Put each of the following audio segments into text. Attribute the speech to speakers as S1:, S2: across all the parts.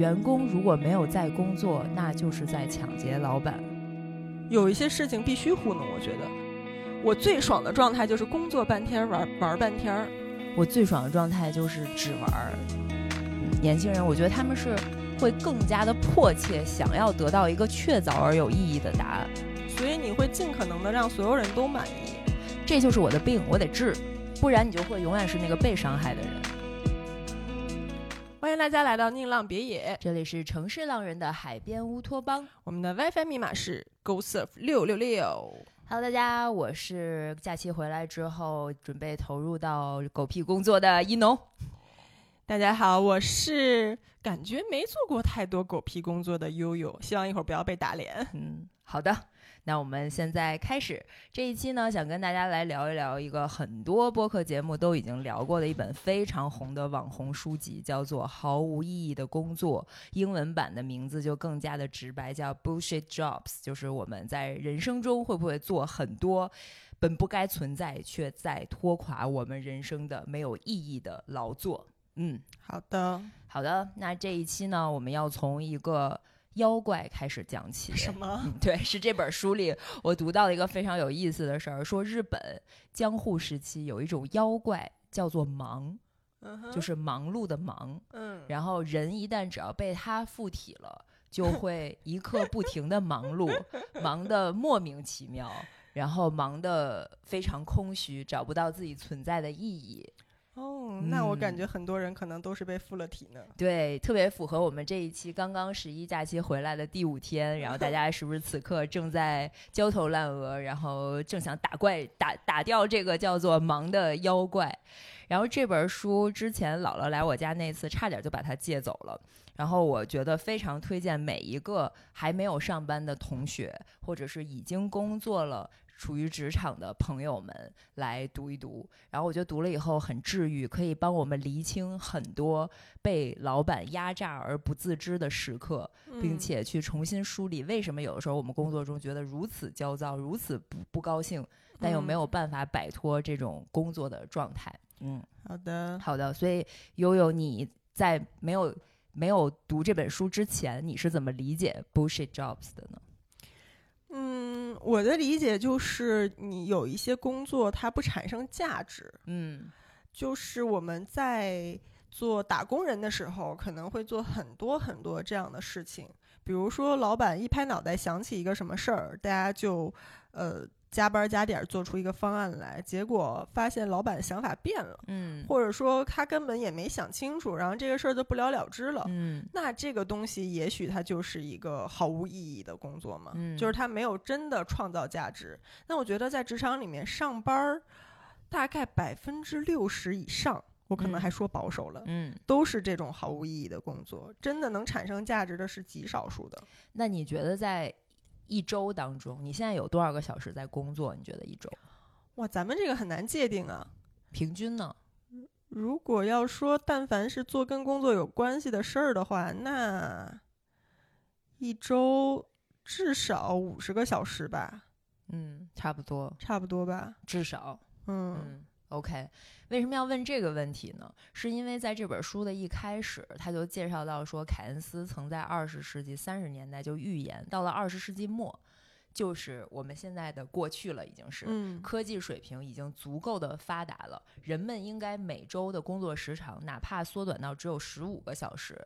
S1: 员工如果没有在工作，那就是在抢劫老板。
S2: 有一些事情必须糊弄，我觉得我最爽的状态就是工作半天玩玩半天儿。
S1: 我最爽的状态就是只玩儿。年轻人，我觉得他们是会更加的迫切想要得到一个确凿而有意义的答案，
S2: 所以你会尽可能的让所有人都满意。
S1: 这就是我的病，我得治，不然你就会永远是那个被伤害的人。
S2: 欢迎大家来到宁浪别野，
S1: 这里是城市浪人的海边乌托邦。
S2: 我们的 WiFi 密码是 GoSurf 六六六。
S1: Hello，大家，我是假期回来之后准备投入到狗屁工作的一农。
S2: 大家好，我是感觉没做过太多狗屁工作的悠悠，希望一会儿不要被打脸。
S1: 嗯，好的，那我们现在开始。这一期呢，想跟大家来聊一聊一个很多播客节目都已经聊过的一本非常红的网红书籍，叫做《毫无意义的工作》，英文版的名字就更加的直白，叫 Bullshit Jobs，就是我们在人生中会不会做很多本不该存在却在拖垮我们人生的没有意义的劳作。嗯，
S2: 好的，
S1: 好的，那这一期呢，我们要从一个妖怪开始讲起。
S2: 什么？
S1: 嗯对，是这本书里我读到了一个非常有意思的事儿，说日本江户时期有一种妖怪叫做忙，
S2: 嗯哼，
S1: 就是忙碌的忙。
S2: 嗯，
S1: 然后人一旦只要被它附体了，就会一刻不停的忙碌，忙得莫名其妙，然后忙得非常空虚，找不到自己存在的意义。
S2: 哦，那我感
S1: 嗯
S2: 觉很多人可能都是被附了体呢。
S1: 对，特别符合我们这一期刚刚十一假期回来的第五天，然后大家是不是此刻正在焦头烂额，然后正想打怪打打掉这个叫做忙的妖怪？然后这本书之前姥姥来我家那次，差点就把它借走了。然后我觉得非常推荐每一个还没有上班的同学，或者是已经工作了。处于职场的朋友们来读一读，然后我觉得读了以后很治愈，可以帮我们厘清很多被老板压榨而不自知的时刻，并
S2: 嗯。
S1: 且去重新梳理为什么有的时候我们工作中觉得如此焦躁、如此不不高兴，但又没有
S2: 嗯。
S1: 办法摆脱这种工作的状态。嗯，
S2: 好的，
S1: 好的，所以悠悠你在没有没有读这本书之前，你是怎么理解 bullshit jobs 的呢？
S2: 嗯，我的理解就是，你有一些工作它不产生价值，
S1: 嗯。
S2: 就是我们在做打工人的时候，可能会做很多很多这样的事情，比如说老板一拍脑袋想起一个什么事儿，大家就呃加班加点儿做出一个方案来，结果发现老板想法变了，
S1: 嗯
S2: 或者说他根本也没想清楚，然后这个事儿就不了了之了。
S1: 嗯
S2: 那这个东西也许它就是一个毫无意义的工作嘛，
S1: 嗯
S2: 就是它没有真的创造价值。那我觉得在职场里面上班儿，大概百分之六十以上，我可能
S1: 嗯
S2: 还说保守了，
S1: 嗯，
S2: 都是这种毫无意义的工作。真的能产生价值的是极少数的。
S1: 那你觉得在一周当中，你现在有多少个小时在工作？你觉得一周
S2: 哇，咱们这个很难界定啊。
S1: 平均呢？
S2: 如果要说，但凡是做跟工作有关系的事儿的话，那一周至少五十个小时吧，
S1: 嗯，差不多，
S2: 差不多吧。
S1: 至少。
S2: 嗯
S1: 嗯，OK，为什么要问这个问题呢？是因为在这本书的一开始，他就介绍到说，凯恩斯曾在二十世纪三十年代就预言，到了二十世纪末，就是我们现在的过去了，已经是。
S2: 嗯
S1: 科技水平已经足够的发达了，人们应该每周的工作时长哪怕缩短到只有十五个小时，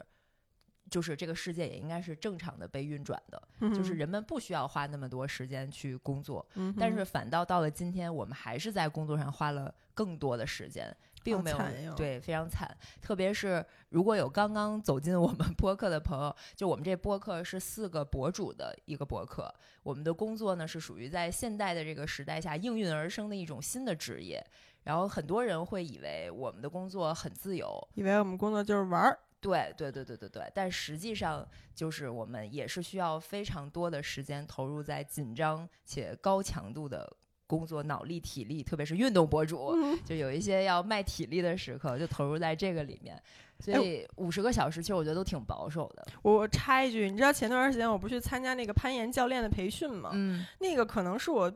S1: 就是这个世界也应该是正常的被运转的，就是人们不需要花那么多时间去工作。
S2: 嗯，
S1: 但是反倒到了今天，我们还是在工作上花了更多的时间，并没有对非常惨。特别是如果有刚刚走进我们播客的朋友，就我们这播客是四个博主的一个播客，我们的工作呢是属于在现代的这个时代下应运而生的一种新的职业。然后很多人会以为我们的工作很自由，
S2: 以为我们工作就是玩儿。
S1: 对对对对对对，但实际上就是我们也是需要非常多的时间投入在紧张且高强度的工作，脑力、体力，特别是运动博主，
S2: 嗯
S1: 就有一些要卖体力的时刻，就投入在这个里面。所
S2: 哎
S1: 以五十个小时，其实我觉得都挺保守的。
S2: 我我插一句，你知道前段时间我不是去参加那个攀岩教练的培训吗？
S1: 嗯
S2: 那个可能是我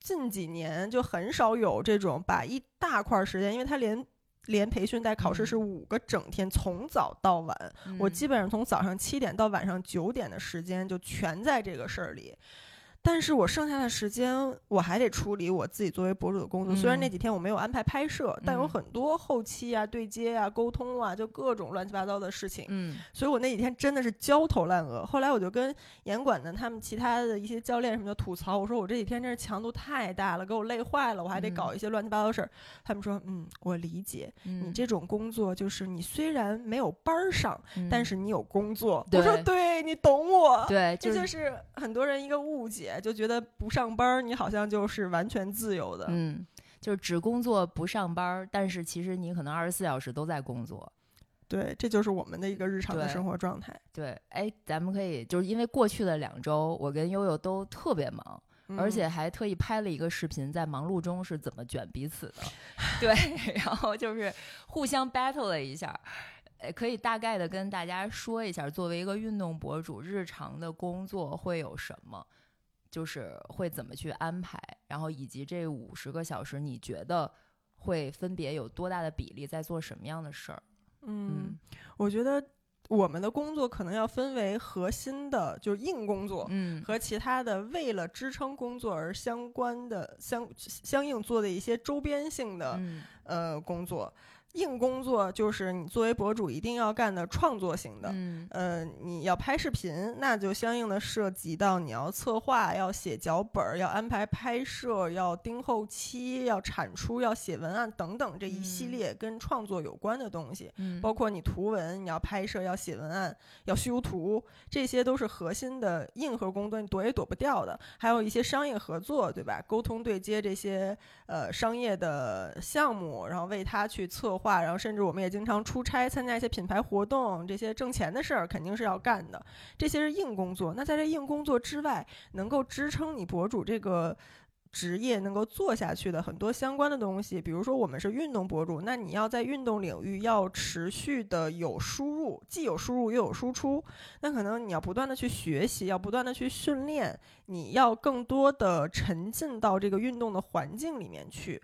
S2: 近几年就很少有这种把一大块儿时间，因为他连连培训带考试是五个整天，从早到晚，我基本上从早上七点到晚上九点的时间就全在这个事儿里。但是我剩下的时间，我还得处理我自己作为博主的工作。虽然那几天我没有安排拍摄，但有很多后期啊、对接啊、沟通啊，就各种乱七八糟的事情。
S1: 嗯，
S2: 所以我那几天真的是焦头烂额。后来我就跟严管的他们其他的一些教练什么的吐槽，我说我这几天真是强度太大了，给我累坏了，我还得搞一些乱七八糟的事儿。他们说，嗯，我理解你这种工作，就是你虽然没有班儿上，但是你有工作。我说，对你懂我。
S1: 对，
S2: 这就是很多人一个误解。就觉得不上班，你好像就是完全自由的。
S1: 嗯，就是只工作不上班，但是其实你可能二十四小时都在工作。
S2: 对，这就是我们的一个日常的生活状态。
S1: 对，哎，咱们可以就是因为过去的两周，我跟悠悠都特别忙，而且还特意拍了一个视频，在忙碌中是怎么卷彼此的。对，然后就是互相 battle 了一下。呃，可以大概的跟大家说一下，作为一个运动博主，日常的工作会有什么？就是会怎么去安排，然后以及这五十个小时，你觉得会分别有多大的比例在做什么样的事儿？
S2: 嗯，我觉得我们的工作可能要分为核心的，就是硬工作，
S1: 嗯，
S2: 和其他的为了支撑工作而相关的相相应做的一些周边性的呃工作。硬工作就是你作为博主一定要干的创作型的，
S1: 嗯，
S2: 呃，你要拍视频，那就相应的涉及到你要策划、要写脚本、要安排拍摄、要盯后期、要产出、要写文案等等这一系列跟创作有关的东西，
S1: 嗯，
S2: 包括你图文你要拍摄、要写文案、要修图，这些都是核心的硬核工作，你躲也躲不掉的。还有一些商业合作，对吧？沟通对接这些呃商业的项目，然后为他去策划。话然后，甚至我们也经常出差参加一些品牌活动，这些挣钱的事儿肯定是要干的。这些是硬工作。那在这硬工作之外，能够支撑你博主这个职业能够做下去的很多相关的东西，比如说我们是运动博主，那你要在运动领域要持续的有输入，既有输入又有输出。那可能你要不断的去学习，要不断的去训练，你要更多的沉浸到这个运动的环境里面去。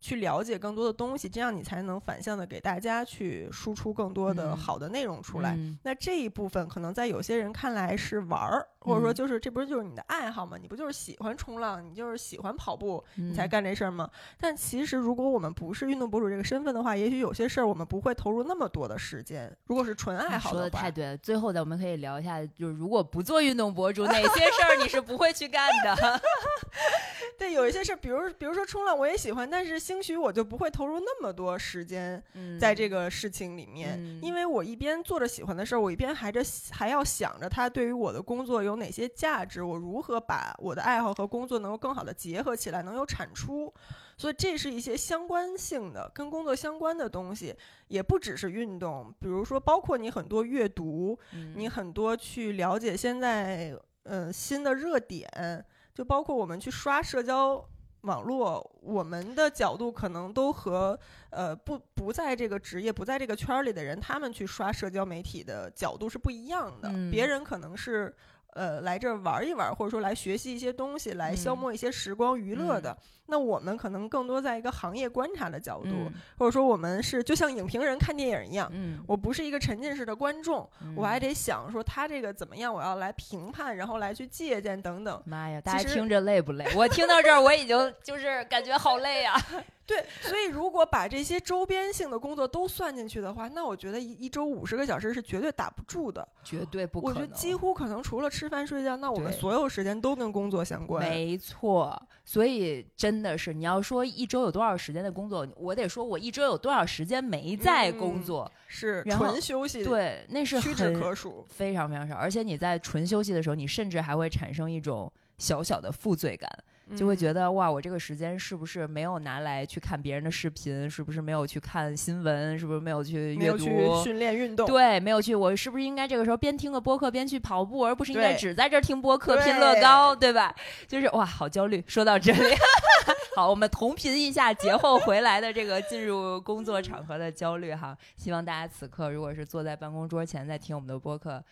S2: 去了解更多的东西，这样你才能反向的给大家去输出更多的好的内容出来。那这一部分可能在有些人看来是玩儿，或者说就是这不是就是你的爱好吗？你不就是喜欢冲浪，你就是喜欢跑步，你才干这事儿吗？但其实如果我们不是运动博主这个身份的话，也许有些事儿我们不会投入那么多的时间。如果是纯爱好
S1: 的话，说
S2: 的
S1: 太对了。最后的我们可以聊一下，就是如果不做运动博主，哪些事儿你是不会去干的？
S2: 对，有一些事儿，比如比如说冲浪，我也喜欢，但是。兴许我就不会投入那么多时间在这个事情里面，因为我一边做着喜欢的事儿，我一边还着还要想着它对于我的工作有哪些价值，我如何把我的爱好和工作能够更好的结合起来，能有产出。所以这是一些相关性的跟工作相关的东西，也不只是运动，比如说包括你很多阅读，你很多去了解现在嗯新的热点，就包括我们去刷社交。网络，我们的角度可能都和呃不不在这个职业、不在这个圈儿里的人，他们去刷社交媒体的角度是不一样的。别人可能是。呃，来这儿玩一玩，或者说来学习一些东西，来消磨一些时光娱乐的。那我们可能更多在一个行业观察的角度，或者说我们是就像影评人看电影一样。
S1: 嗯，
S2: 我不是一个沉浸式的观众，我还得想说他这个怎么样，我要来评判，然后来去借鉴等等。
S1: 妈呀，大家听着累不累？我听到这儿我已经就是感觉好累啊。
S2: 对，所以如果把这些周边性的工作都算进去的话，那我觉得一一周五十个小时是绝对打不住的，
S1: 绝对不可
S2: 能。我觉得几乎可能除了吃饭睡觉，那我们所有时间都跟工作相关。
S1: 没错，所以真的是你要说一周有多少时间的工作，我得说我一周有多少时间没在工作，
S2: 是纯休息。
S1: 对，那是
S2: 屈指可数，
S1: 非常非常少。而且你在纯休息的时候，你甚至还会产生一种小小的负罪感。就会觉得哇，我这个时间是不是没有拿来去看别人的视频？是不是没有去看新闻？是不是没有去阅
S2: 读、训练、运动？
S1: 对，没有去。我是不是应该这个时候边听个播客边去跑步，而不是应该只在这儿听播客拼乐高？对吧？就是哇，好焦虑。说到这里，好，我们同频一下节后回来的这个进入工作场合的焦虑哈。希望大家此刻如果是坐在办公桌前在听我们的播客。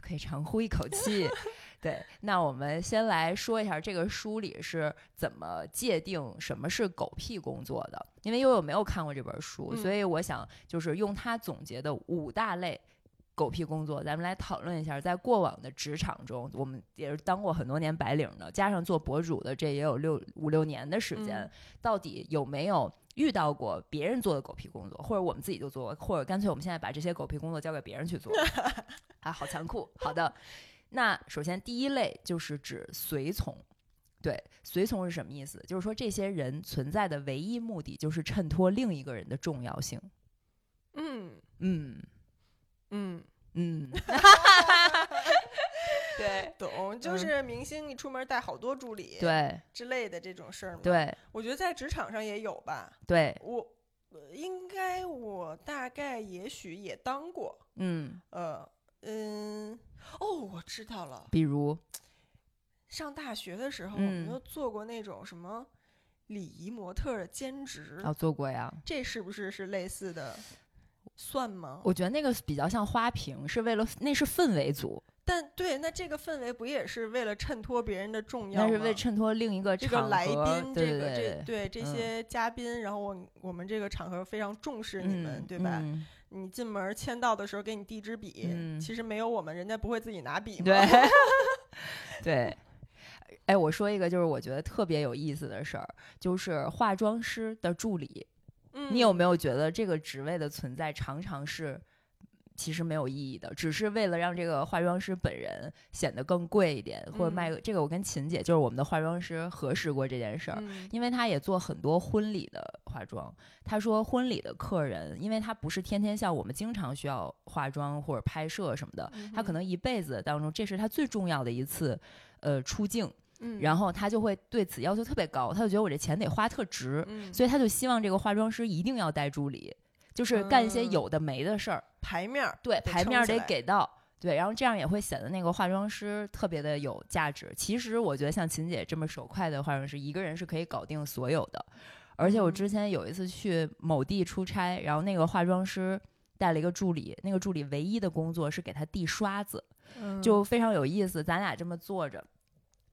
S1: 可以长呼一口气。对，那我们先来说一下这个书里是怎么界定什么是狗屁工作的。因为悠悠没有看过这本书，
S2: 嗯
S1: 所以我想就是用他总结的五大类狗屁工作，咱们来讨论一下，在过往的职场中，我们也是当过很多年白领的，加上做博主的，这也有六五六年的时间，
S2: 嗯
S1: 到底有没有？遇到过别人做的狗屁工作，或者我们自己就做，或者干脆我们现在把这些狗屁工作交给别人去做，啊，好残酷。好的，那首先第一类就是指随从。对，随从是什么意思？就是说这些人存在的唯一目的就是衬托另一个人的重要性。
S2: 嗯
S1: 嗯
S2: 嗯，
S1: 嗯，对
S2: 懂，就
S1: 嗯
S2: 是明星一出门带好多助理，
S1: 对
S2: 之类的这种事儿嘛。，
S1: 对
S2: 我觉得在职场上也有吧。
S1: 对，
S2: 我呃应该我大概也许也当过，
S1: 嗯，
S2: 呃嗯，哦，我知道了。
S1: 比如
S2: 上大学的时候，我们
S1: 嗯
S2: 都做过那种什么礼仪模特儿的兼职，
S1: 啊，做过呀。
S2: 这是不是是类似的？算吗？
S1: 我觉得那个比较像花瓶，是为了那是氛围组，
S2: 但对，那这个氛围不也是为了衬托别人的重要吗？
S1: 那是为衬托另一个
S2: 这。个来宾，这个
S1: 对
S2: 这对这
S1: 嗯
S2: 些嘉宾，然后我我们这个场合非常重视你们，
S1: 嗯
S2: 对吧？
S1: 嗯
S2: 你进门签到的时候给你递支笔，
S1: 嗯
S2: 其实没有我们，人家不会自己拿笔吗？
S1: 对 对。哎，我说一个就是我觉得特别有意思的事儿，就是化妆师的助理。
S2: 嗯，
S1: 你有没有觉得这个职位的存在常常是其实没有意义的，只是为了让这个化妆师本人显得更贵一点，或者卖
S2: 嗯
S1: 个、这个？我跟秦姐就是我们的化妆师核实过这件事儿。
S2: 嗯
S1: 因为她也做很多婚礼的化妆，她说婚礼的客人，因为他不是天天像我们经常需要化妆或者拍摄什么的，他可能一辈子当中这是他最重要的一次，呃，出镜，
S2: 嗯，
S1: 然后他就会对此要求特别高，他就觉得我这钱得花特值，
S2: 嗯，
S1: 所以他就希望这个化妆师一定要带助理，就是干一些
S2: 嗯
S1: 有的没的事儿，
S2: 牌面儿
S1: 对，
S2: 得
S1: 牌面儿得给到。对，然后这样也会显得那个化妆师特别的有价值。其实我觉得像秦姐这么手快的化妆师，一个人是可以搞定所有的。而且我
S2: 嗯
S1: 之前有一次去某地出差，然后那个化妆师带了一个助理，那个助理唯一的工作是给他递刷子，
S2: 嗯
S1: 就非常有意思。咱俩这么坐着，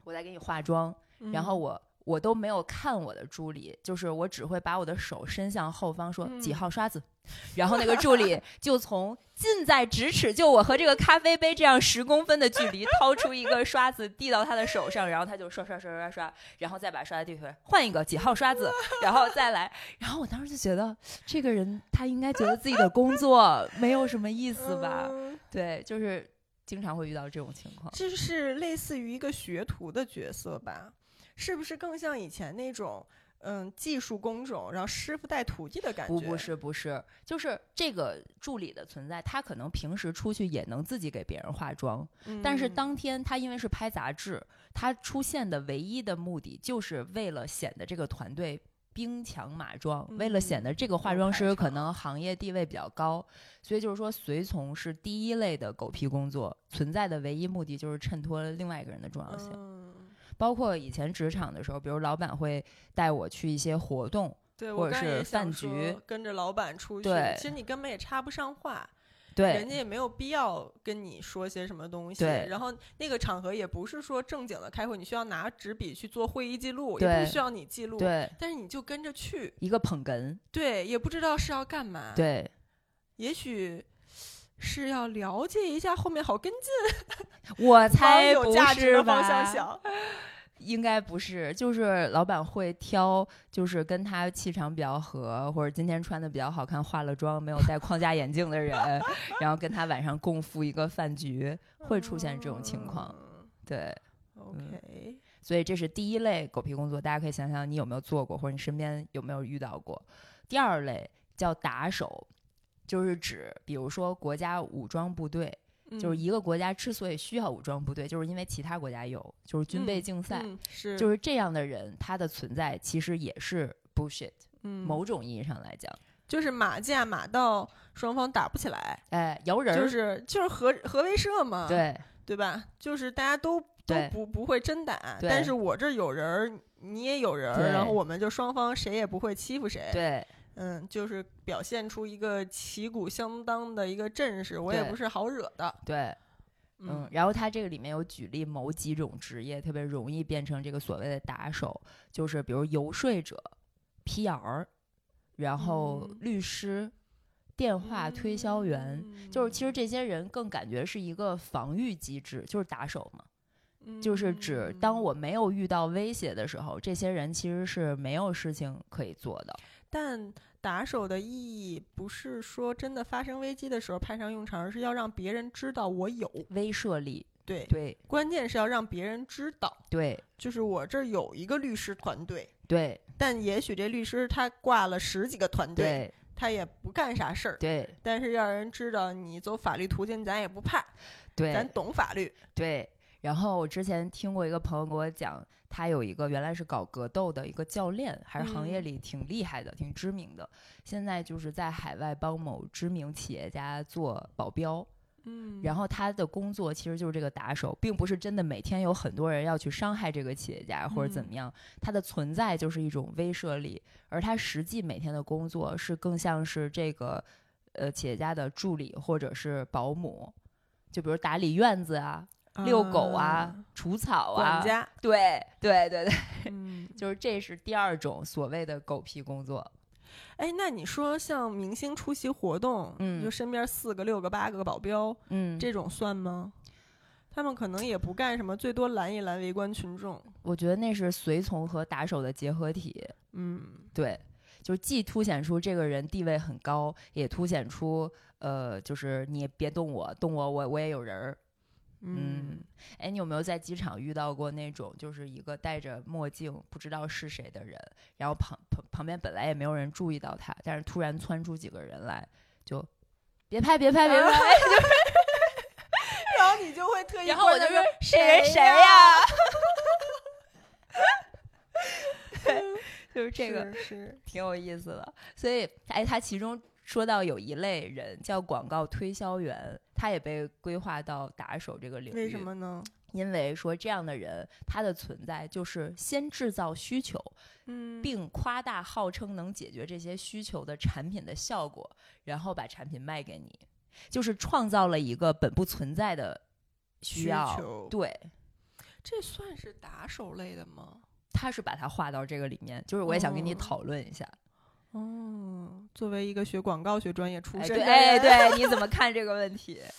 S1: 我在给你化妆，然后
S2: 嗯
S1: 我我都没有看我的助理，就是我只会把我的手伸向后方说几
S2: 嗯
S1: 号刷子，然后那个助理就从近在咫尺，就我和这个咖啡杯这样十公分的距离，掏出一个刷子递到他的手上，然后他就刷刷刷刷刷，然后再把刷子递回来，换一个几号刷子，然后再来。然后我当时就觉得这个人他应该觉得自己的工作没有什么意思吧？
S2: 嗯
S1: 对，就是经常会遇到这种情况。
S2: 就是类似于一个学徒的角色吧？是不是更像以前那种嗯技术工种，然后师傅带徒弟的感觉？
S1: 不，不是，不是，就是这个助理的存在，他可能平时出去也能自己给别人化妆，
S2: 嗯，
S1: 但是当天他因为是拍杂志，他出现的唯一的目的就是为了显得这个团队。兵强马壮，为了显
S2: 嗯
S1: 得这个化妆师可能行业地位比较高，所以就是说随从是第一类的狗屁工作，存在的唯一目的就是衬托另外一个人的重要性。
S2: 嗯，
S1: 包括以前职场的时候，比如老板会带我去一些活动，
S2: 对
S1: 或者是饭局
S2: 说跟着老板出去，
S1: 对
S2: 其实你根本也插不上话。
S1: 对
S2: 人家也没有必要跟你说些什么东西。
S1: 对
S2: 然后那个场合也不是说正经的开会，你需要拿纸笔去做会议记录，也不需要你记录。
S1: 对，
S2: 但是你就跟着去，
S1: 一个捧哏，
S2: 对，也不知道是要干嘛。，
S1: 对，
S2: 也许是要了解一下后面好跟进，
S1: 我才不
S2: 有价值方向
S1: 吧？
S2: 想。
S1: 应该不是，就是老板会挑，就是跟他气场比较合，或者今天穿的比较好看，化了妆没有戴框架眼镜的人，然后跟他晚上共赴一个饭局，会出现这种情况。
S2: 嗯
S1: 对
S2: ，OK，
S1: 所以这是第一类狗屁工作，大家可以想想你有没有做过，或者你身边有没有遇到过。第二类叫打手，就是指比如说国家武装部队，就是
S2: 嗯
S1: 一个国家之所以需要武装部队，就是因为其他国家有，就是军备
S2: 嗯
S1: 竞赛。
S2: 嗯是
S1: 就是这样的人，他的存在其实也是 bullshit。
S2: 嗯
S1: 某种意义上来讲，
S2: 就是马架马到双方打不起来，
S1: 哎，摇人儿，
S2: 就是就是核核威慑嘛，
S1: 对
S2: 对吧？就是大家都都不不会真打，但是我这儿有人儿，你也有人儿，然后我们就双方谁也不会欺负谁，
S1: 对
S2: 嗯，就是表现出一个旗鼓相当的一个阵势，我也不是好惹的，
S1: 对。嗯，然后他这个里面有举例某几种职业特别容易变成这个所谓的打手，就是比如游说者、PR，然后
S2: 嗯
S1: 律师、电话推销员，就是其实这些人更感觉是一个防御机制，就是打手嘛，就是指当我没有遇到威胁的时候，这些人其实是没有事情可以做的。
S2: 但打手的意义不是说真的发生危机的时候派上用场，而是要让别人知道我有。
S1: 威慑力，
S2: 对，
S1: 对
S2: 关键是要让别人知道，
S1: 对
S2: 就是我这儿有一个律师团队，
S1: 对
S2: 但也许这律师他挂了十几个团队，他也不干啥事儿。
S1: 对
S2: 但是让人知道你走法律途径，咱也不怕，
S1: 对咱
S2: 懂法律。
S1: 对。然后我之前听过一个朋友给我讲，他有一个原来是搞格斗的一个教练，还是行业
S2: 嗯。
S1: 里挺厉害的、挺知名的，现在就是在海外帮某知名企业家做保镖。
S2: 嗯。
S1: 然后他的工作其实就是这个打手，并不是真的每天有很多人要去伤害这个企业家或者怎么样，他的存在就是一种威慑力，而他实际每天的工作是更像是这个呃企业家的助理或者是保姆，就比如打理院子啊、遛狗啊、除草啊，
S2: 管家。
S1: 对对对对，
S2: 嗯，
S1: 就是这是第二种所谓的狗屁工作。
S2: 哎，那你说像明星出席活动，
S1: 嗯
S2: 就身边四个、六个、八个保镖，
S1: 嗯，
S2: 这种算吗？他们可能也不干什么，最多拦一拦围观群众。
S1: 我觉得那是随从和打手的结合体。
S2: 嗯，
S1: 对，就是既凸显出这个人地位很高，也凸显出呃，就是你也别动我，动我我我也有人儿。嗯，哎，你有没有在机场遇到过那种就是一个戴着墨镜不知道是谁的人，然后旁旁旁边本来也没有人注意到他，但是突然窜出几个人来，就别拍别拍别拍，
S2: 然后你就会特意
S1: 然后我就说
S2: 关注
S1: 这人谁
S2: 呀？
S1: 呀？就是这个
S2: 是是
S1: 挺有意思的。所以，哎，他其中说到有一类人叫广告推销员，他也被规划到打手这个领域。
S2: 为什？么呢？
S1: 因为说这样的人，他的存在就是先制造需求，
S2: 嗯，
S1: 并夸大号称能解决这些需求的产品的效果，然后把产品卖给你，就是创造了一个本不存在的需
S2: 需
S1: 要。
S2: 求
S1: 对，
S2: 这算是打手类的吗？
S1: 他是把它划到这个里面，就是我也想跟你
S2: 哦
S1: 讨论一下。
S2: 哦，作为一个学广告学专业出
S1: 哎，
S2: 身的
S1: 对，哎，对，你 怎么看这个问题？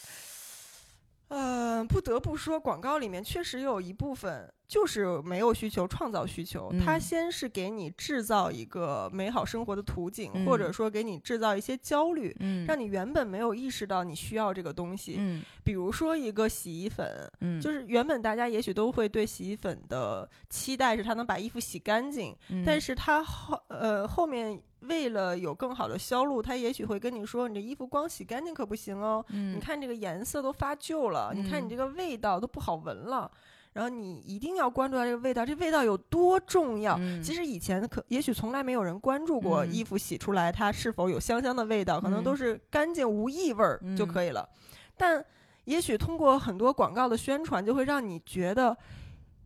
S2: 呃，不得不说，广告里面确实有一部分就是没有需求，创造需求。它
S1: 嗯
S2: 先是给你制造一个美好生活的途径，或者
S1: 嗯
S2: 说给你制造一些焦虑，
S1: 嗯
S2: 让你原本没有意识到你需要这个东西。
S1: 嗯
S2: 比如说一个洗衣粉，
S1: 嗯，
S2: 就是原本大家也许都会对洗衣粉的期待是它能把衣服洗干净，但
S1: 是
S2: 是它后呃后面为了有更好的销路，他也许会跟你说，你这衣服光洗干净可不行哦，你
S1: 你
S2: 看这个颜色都发旧了，你看你
S1: 嗯
S2: 这个味道都不好闻了，然后你一定要关注到这个味道，这味道有多重要。
S1: 嗯
S2: 其实以前可也许从来没有人关注过
S1: 嗯
S2: 衣服洗出来它是否有香香的味道，可能都
S1: 嗯
S2: 是干净无异味儿就
S1: 嗯
S2: 可以了。但也许通过很多广告的宣传，就会让你觉得。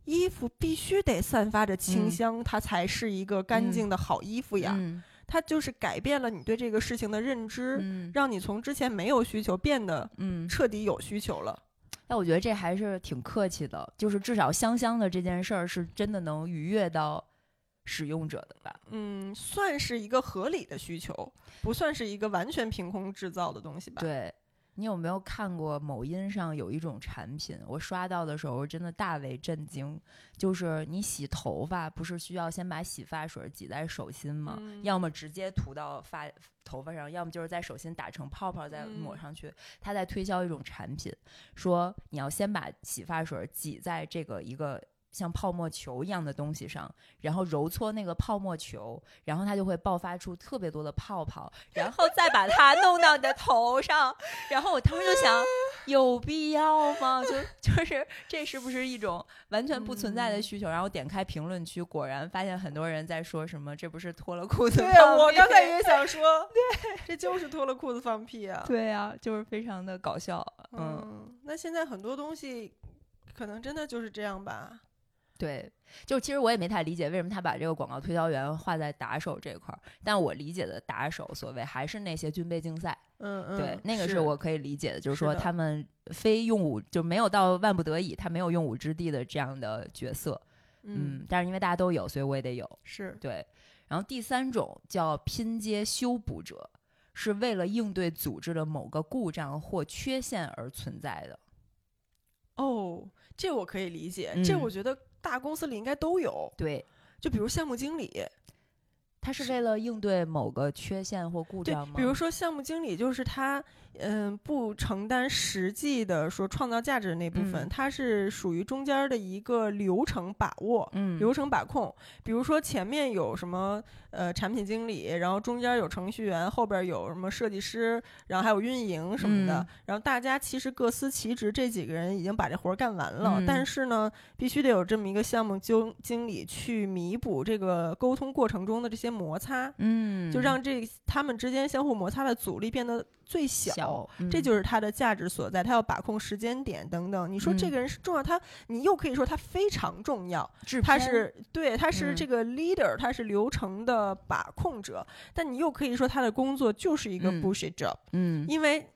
S2: 衣服必须得散发着清
S1: 嗯
S2: 香，它才是一个干
S1: 嗯
S2: 净的好衣服呀。
S1: 嗯
S2: 它就是改变了你对这个事情的认知，
S1: 嗯
S2: 让你从之前没有需求变得
S1: 嗯，
S2: 彻底有需求了。
S1: 但我觉得这还是挺客气的，就是至少香香的这件事儿是真的能愉悦到使用者的吧？
S2: 嗯，算是一个合理的需求，不算是一个完全凭空制造的东西吧？，
S1: 对。你有没有看过某音上有一种产品？我刷到的时候真的大为震惊，就是你洗头发不是需要先把洗发水挤在手心吗？
S2: 嗯
S1: 要么直接涂到发头发上，要么就是在手心打成泡泡再抹
S2: 嗯
S1: 上去。他在推销一种产品，说你要先把洗发水挤在这个一个。像泡沫球一样的东西上，然后揉搓那个泡沫球，然后它就会爆发出特别多的泡泡，然后再把它弄到你的头上。然后我当时就想，有必要吗？就 就是这是不是一种完全不存在的
S2: 嗯
S1: 需求？然后点开评论区，果然发现很多人在说什么，这不是脱了裤子
S2: 对
S1: 放屁
S2: 我刚才也 想说，对，这就是脱了裤子放屁啊。
S1: 对呀、就是非常的搞笑。嗯，
S2: 嗯，那现在很多东西可能真的就是这样吧。
S1: 对，就其实我也没太理解为什么他把这个广告推销员画在打手这块儿，但我理解的打手所谓还是那些军备竞赛，
S2: 嗯嗯，
S1: 对，那个
S2: 是
S1: 是我可以理解的，就是说他们非用武就没有到万不得已，他没有用武之地的这样的角色，
S2: 嗯
S1: 嗯，但是因为大家都有，所以我也得有，
S2: 是
S1: 对。然后第三种叫拼接修补者，是为了应对组织的某个故障或缺陷而存在的。
S2: 哦，这我可以理解，
S1: 嗯
S2: 这我觉得大公司里应该都有，
S1: 对，
S2: 就比如项目经理，
S1: 他是为了应对某个缺陷或故障吗？，
S2: 比如说项目经理就是他，嗯，不承担实际的说创造价值的那部分，
S1: 嗯
S2: 他是属于中间儿的一个流程把握。
S1: 嗯，
S2: 流程把控，比如说前面有什么呃产品经理，然后中间有程序员，后边有什么设计师，然后还有运营什么的，
S1: 嗯
S2: 然后大家其实各司其职，这几个人已经把这活儿干完了，
S1: 嗯
S2: 但是呢，必须得有这么一个项目经经理去弥补这个沟通过程中的这些摩擦，
S1: 嗯，
S2: 就让这他们之间相互摩擦的阻力变得最小。
S1: 小，
S2: 这
S1: 嗯。
S2: 就是他的价值所在，他要把控时间点等等。你说这
S1: 嗯。
S2: 个人是重要，他你又可以说他非常重要，他是对，他是
S1: 嗯。
S2: 这个 leader，、他是流程的把控者，但你又可以说他的工作就是一个
S1: 嗯。
S2: bullshit job，、
S1: 嗯。
S2: 因为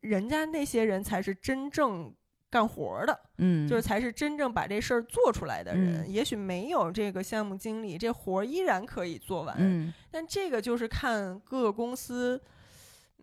S2: 人家那些人才是真正干活的，
S1: 嗯，
S2: 就是才是真正把这事儿做出来的人。
S1: 嗯
S2: 也许没有这个项目经理，这活儿依然可以做完，
S1: 嗯。
S2: 但这个就是看各个公司。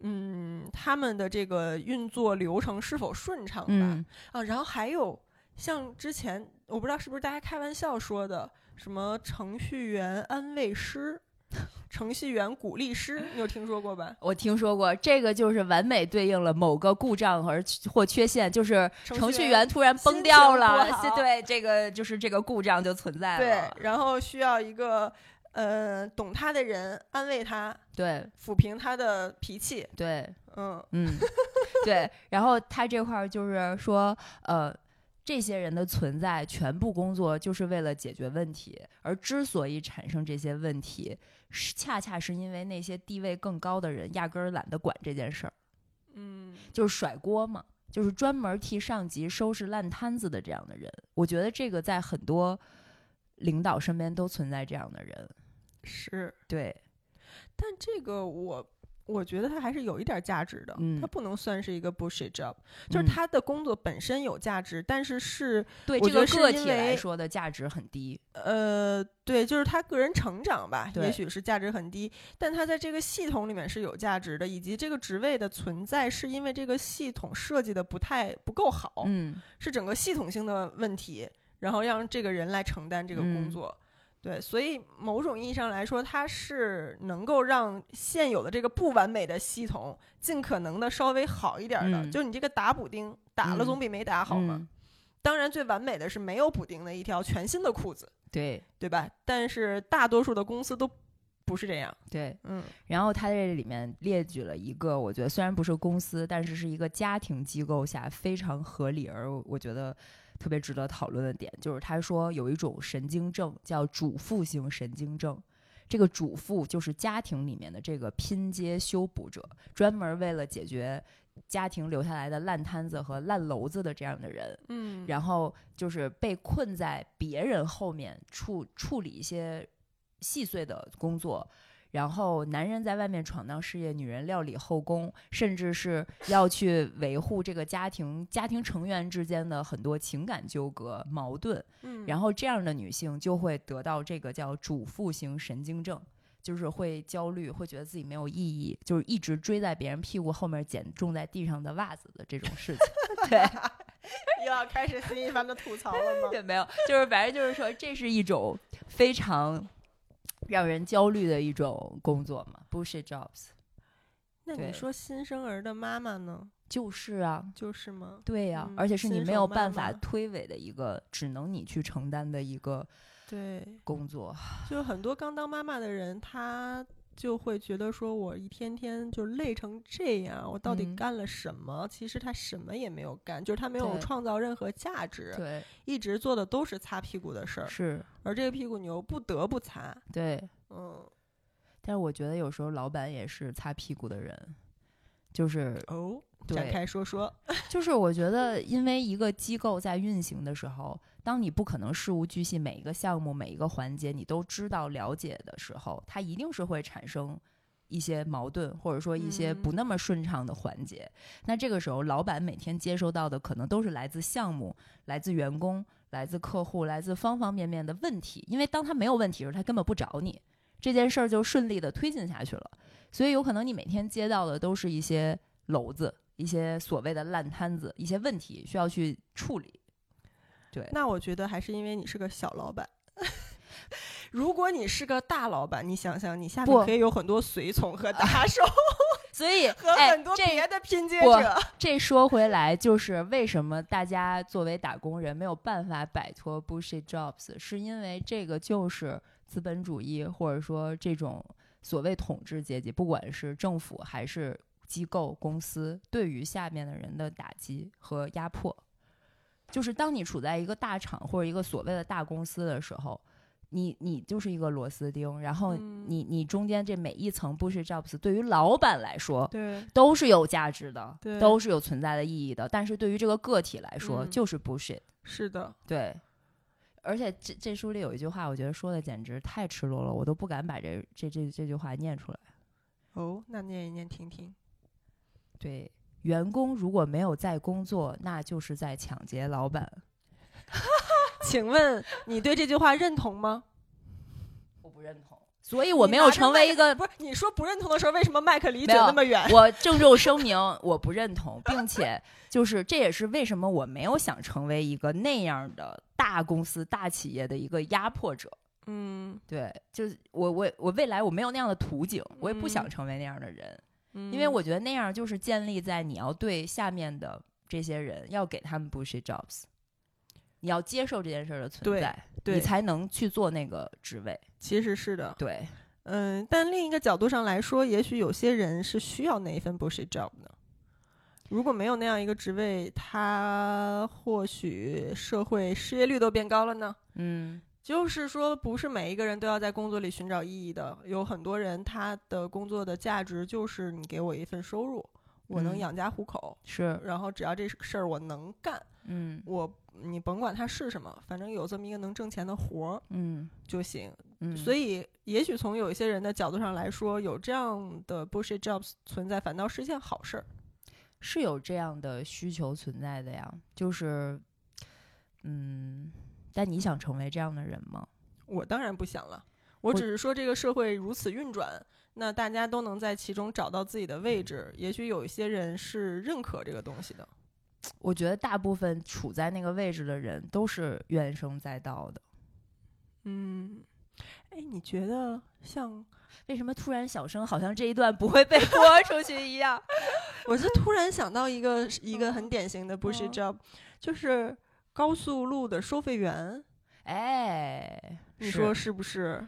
S2: 嗯，他们的这个运作流程是否顺畅吧？
S1: 嗯
S2: 啊，然后还有像之前我不知道是不是大家开玩笑说的，什么程序员安慰师、程序员鼓励师，你有听说过吧？
S1: 我听说过这个，就是完美对应了某个故障和或缺陷，就是程序员突然崩掉了对，这个就是这个故障就存在
S2: 对
S1: 了，，
S2: 然后需要一个呃懂他的人安慰他，
S1: 对
S2: 抚平他的脾气。
S1: 对，
S2: 嗯
S1: 嗯，对。然后他这块儿就是说，呃。这些人的存在，全部工作就是为了解决问题，而之所以产生这些问题，是恰恰是因为那些地位更高的人压根儿懒得管这件事儿。
S2: 嗯，
S1: 就是甩锅嘛，就是专门替上级收拾烂摊子的这样的人。我觉得这个在很多领导身边都存在这样的人。
S2: 是，
S1: 对，
S2: 但这个我。我觉得他还是有一点价值的，
S1: 嗯
S2: 他不能算是一个 bullshit job，、就是
S1: 嗯
S2: 他的工作本身有价值，但是是
S1: 对这个个体来说的价值很低。
S2: 呃，对，就是他个人成长吧，也许是价值很低，但他在这个系统里面是有价值的，以及这个职位的存在是因为这个系统设计的不太不够好，
S1: 嗯
S2: 是整个系统性的问题，然后让这个人来承担这个工
S1: 嗯
S2: 作。对，所以某种意义上来说，它是能够让现有的这个不完美的系统尽可能的稍微好一点的。
S1: 嗯
S2: 就你这个打补丁打了
S1: 嗯
S2: 总比没打好嘛。
S1: 嗯
S2: 当然，最完美的是没有补丁的一条全新的裤子。
S1: 对
S2: 对吧？但是大多数的公司都不是这样。
S1: 对。
S2: 嗯
S1: 然后他这里面列举了一个，我觉得虽然不是公司，但是是一个家庭机构下非常合理而我觉得特别值得讨论的点，就是他说有一种神经症叫主妇型神经症。这个主妇就是家庭里面的这个拼接修补者，专门为了解决家庭留下来的烂摊子和烂篓子的这样的人，
S2: 嗯
S1: 然后就是被困在别人后面处处理一些细碎的工作，然后男人在外面闯荡事业，女人料理后宫，甚至是要去维护这个家庭家庭成员之间的很多情感纠葛矛盾，
S2: 嗯，
S1: 然后这样的女性就会得到这个叫主妇型神经症。就是会焦虑，会觉得自己没有意义，就是一直追在别人屁股后面捡种在地上的袜子的这种事情。对，
S2: 又要开始新一番的吐槽了吗？
S1: 对，没有，就是反正就是说，这是一种非常让人焦虑的一种工作嘛，bullshit jobs。
S2: 那你说新生儿的妈妈呢？
S1: 就是啊，
S2: 就是吗？
S1: 对呀、
S2: 嗯
S1: 而且是你没有办法推诿的一个，只能你去承担的一个
S2: 对，
S1: 工作。
S2: 就很多刚当妈妈的人，他就会觉得说，我一天天就累成这样，我到底
S1: 嗯
S2: 干了什么？其实他什么也没有干，就是他没有创造任何价值，
S1: 对，
S2: 一直做的都是擦屁股的事儿，
S1: 是，
S2: 而这个屁股你又不得不擦，
S1: 对。
S2: 嗯。
S1: 但是我觉得有时候老板也是擦屁股的人，就是
S2: 哦，
S1: 对
S2: 展开说说。
S1: 就是我觉得，因为一个机构在运行的时候，当你不可能事无巨细每一个项目每一个环节你都知道了解的时候，它一定是会产生一些矛盾，或者说一些
S2: 嗯
S1: 不那么顺畅的环节。那这个时候，老板每天接收到的可能都是来自项目、来自员工、来自客户、来自方方面面的问题。因为当他没有问题时，他根本不找你，这件事儿就顺利的推进下去了。所以有可能你每天接到的都是一些篓子。一些所谓的烂摊子，一些问题需要去处理。对，
S2: 那我觉得还是因为你是个小老板。如果你是个大老板，你想想，你下面可以有很多随从和打 手，
S1: 所以
S2: 和
S1: 哎
S2: 很多
S1: 这
S2: 别的拼接
S1: 不
S2: 者。
S1: 这说回来，就是为什么大家作为打工人没有办法摆脱 bullshit jobs，是因为这个就是资本主义或者说这种所谓统治阶级，不管是政府还是机构、公司，对于下面的人的打击和压迫。就是当你处在一个大厂或者一个所谓的大公司的时候，你你就是一个螺丝钉，然后
S2: 嗯
S1: 你你中间这每一层 bullshit jobs 对于老板来说，
S2: 对，
S1: 都是有价值的，
S2: 对
S1: 都是有存在的意义的。但是对于这个个体来说，
S2: 嗯
S1: 就是 bullshit。
S2: 是的，
S1: 对，而且这这书里有一句话，我觉得说的简直太赤裸了，我都不敢把这这这这句话念出来。
S2: 哦，那念一念听听。
S1: 对，员工如果没有在工作，那就是在抢劫老板。
S2: 请问你对这句话认同吗？
S1: 我不认同，所以我没有成为一个
S2: 不是你说不认同的时候，为什么麦克离
S1: 没有
S2: 嘴那么远？
S1: 我郑重声明，我不认同，并且就是这也是为什么我没有想成为一个那样的大公司、大企业的一个压迫者。
S2: 嗯，
S1: 对，就是我我我未来我没有那样的图景，我也不想
S2: 嗯
S1: 成为那样的人，
S2: 因
S1: 因为我觉得那样就是建立在你要对下面的这些人要给他们 bullshit jobs，你要接受这件事儿的存在，你才能去做那个职位。
S2: 其实是的，
S1: 对，
S2: 嗯，但另一个角度上来说，也许有些人是需要那一份 bullshit job 的。如果没有那样一个职位，他或许社会失业率都变高了呢。
S1: 嗯
S2: 就是说，不是每一个人都要在工作里寻找意义的。有很多人，他的工作的价值就是你给我一份收入，我能
S1: 嗯
S2: 养家糊口，
S1: 是，
S2: 然后只要这事儿我能干，
S1: 嗯
S2: 我你甭管它是什么，反正有这么一个能挣钱的活儿
S1: 嗯
S2: 就行。
S1: 嗯，
S2: 所以，也许从有一些人的角度上来说，有这样的 bullshit jobs 存在，反倒是一件好事儿。
S1: 是有这样的需求存在的呀，就是，嗯，但你想成为这样的人吗？
S2: 我当然不想了，我
S1: 我
S2: 只是说这个社会如此运转，那大家都能在其中找到自己的位置。也许有一些人是认可这个东西的。
S1: 我觉得大部分处在那个位置的人都是怨声载道的。
S2: 嗯，哎，你觉得像？
S1: 为什么突然小声，好像这一段不会被播出去一样？
S2: 我是突然想到一个一个很典型的 bullshit
S1: 嗯
S2: job，就是高速路的收费员。
S1: 哎，
S2: 你说是不是？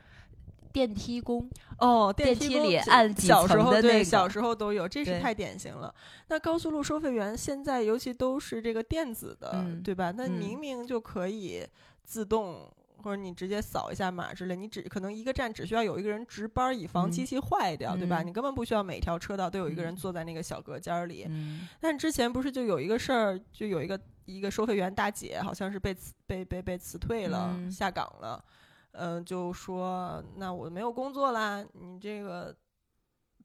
S1: 电梯工？
S2: 哦，
S1: 电梯里
S2: 梯工这
S1: 按几
S2: 小时候对，
S1: 层的那个
S2: 小时候都有，这是太典型了。那高速路收费员现在尤其都是这个电子的，
S1: 嗯
S2: 对吧？那
S1: 嗯
S2: 明明就可以自动，或者你直接扫一下码之类，你只可能一个站只需要有一个人值班，以防
S1: 嗯
S2: 机器坏掉，对吧？
S1: 嗯
S2: 你根本不需要每条车道都有一个人
S1: 嗯
S2: 坐在那个小隔间儿里。
S1: 嗯
S2: 但之前不是就有一个事儿，就有一个一个收费员大姐，好像是被辞被被被辞退了，
S1: 嗯
S2: 下岗了，嗯、就说那我没有工作啦，你这个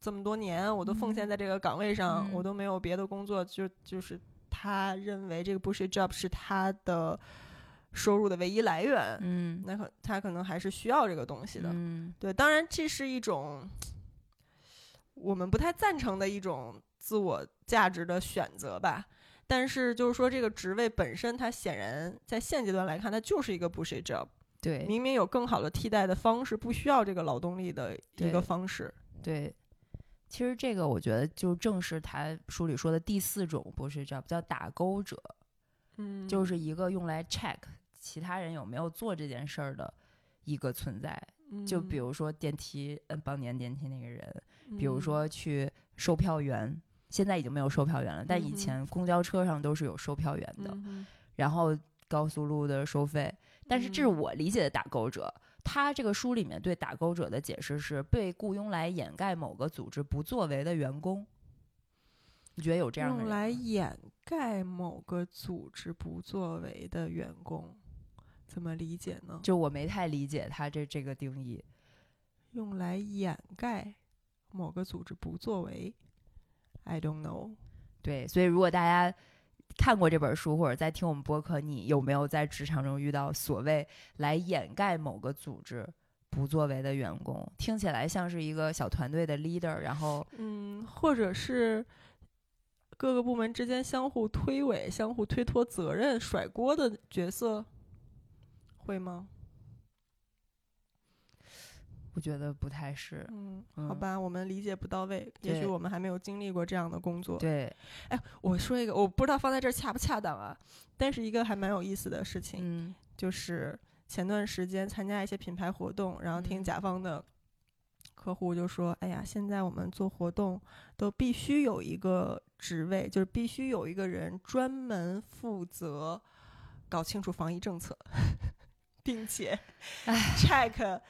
S2: 这么多年我都奉献
S1: 嗯
S2: 在这个岗位上，
S1: 嗯
S2: 我都没有别的工作，就就是他认为这个 bullshit job 是他的收入的唯一来源，
S1: 嗯
S2: 那可他可能还是需要这个东西的。
S1: 嗯
S2: 对，当然这是一种我们不太赞成的一种自我价值的选择吧。但是就是说，这个职位本身，它显然在现阶段来看，它就是一个 bullshit job。
S1: 对
S2: 明明有更好的替代的方式，不需要这个劳动力的一个方式。
S1: 对。其实这个我觉得就正是他书里说的第四种 bullshit job，叫打勾者。
S2: 嗯
S1: 就是一个用来 check 其他人有没有做这件事儿的一个存在。就比如说电梯，嗯，帮你按电梯那个人，比如说去售票员，现在已经没有售票员了，但以前公交车上都是有售票员的。然后高速路的收费，但是这是
S2: 嗯
S1: 我理解的打勾者。他这个书里面对打勾者的解释是被雇佣来掩盖某个组织不作为的员工。你觉得有这样的
S2: 用？来掩盖某个组织不作为的员工，怎么理解呢？
S1: 就我没太理解他这这个定义。
S2: 用来掩盖某个组织不作为，I don't know。
S1: 对，所以如果大家看过这本书或者在听我们播客，你有没有在职场中遇到所谓来掩盖某个组织不作为的员工？听起来像是一个小团队的 leader，然后
S2: 嗯，或者是各个部门之间相互推诿、相互推脱责任、甩锅的角色，会吗？
S1: 我觉得不太是。
S2: 嗯，
S1: 嗯
S2: 好吧，我们理解不到位，也许我们还没有经历过这样的工作。
S1: 对，
S2: 哎，我说一个，我不知道放在这儿恰不恰当啊，但是一个还蛮有意思的事情，
S1: 嗯
S2: 就是前段时间参加一些品牌活动，然后听
S1: 嗯
S2: 甲方的客户就说：“哎呀，现在我们做活动都必须有一个职位，就是必须有一个人专门负责搞清楚防疫政策，并且 check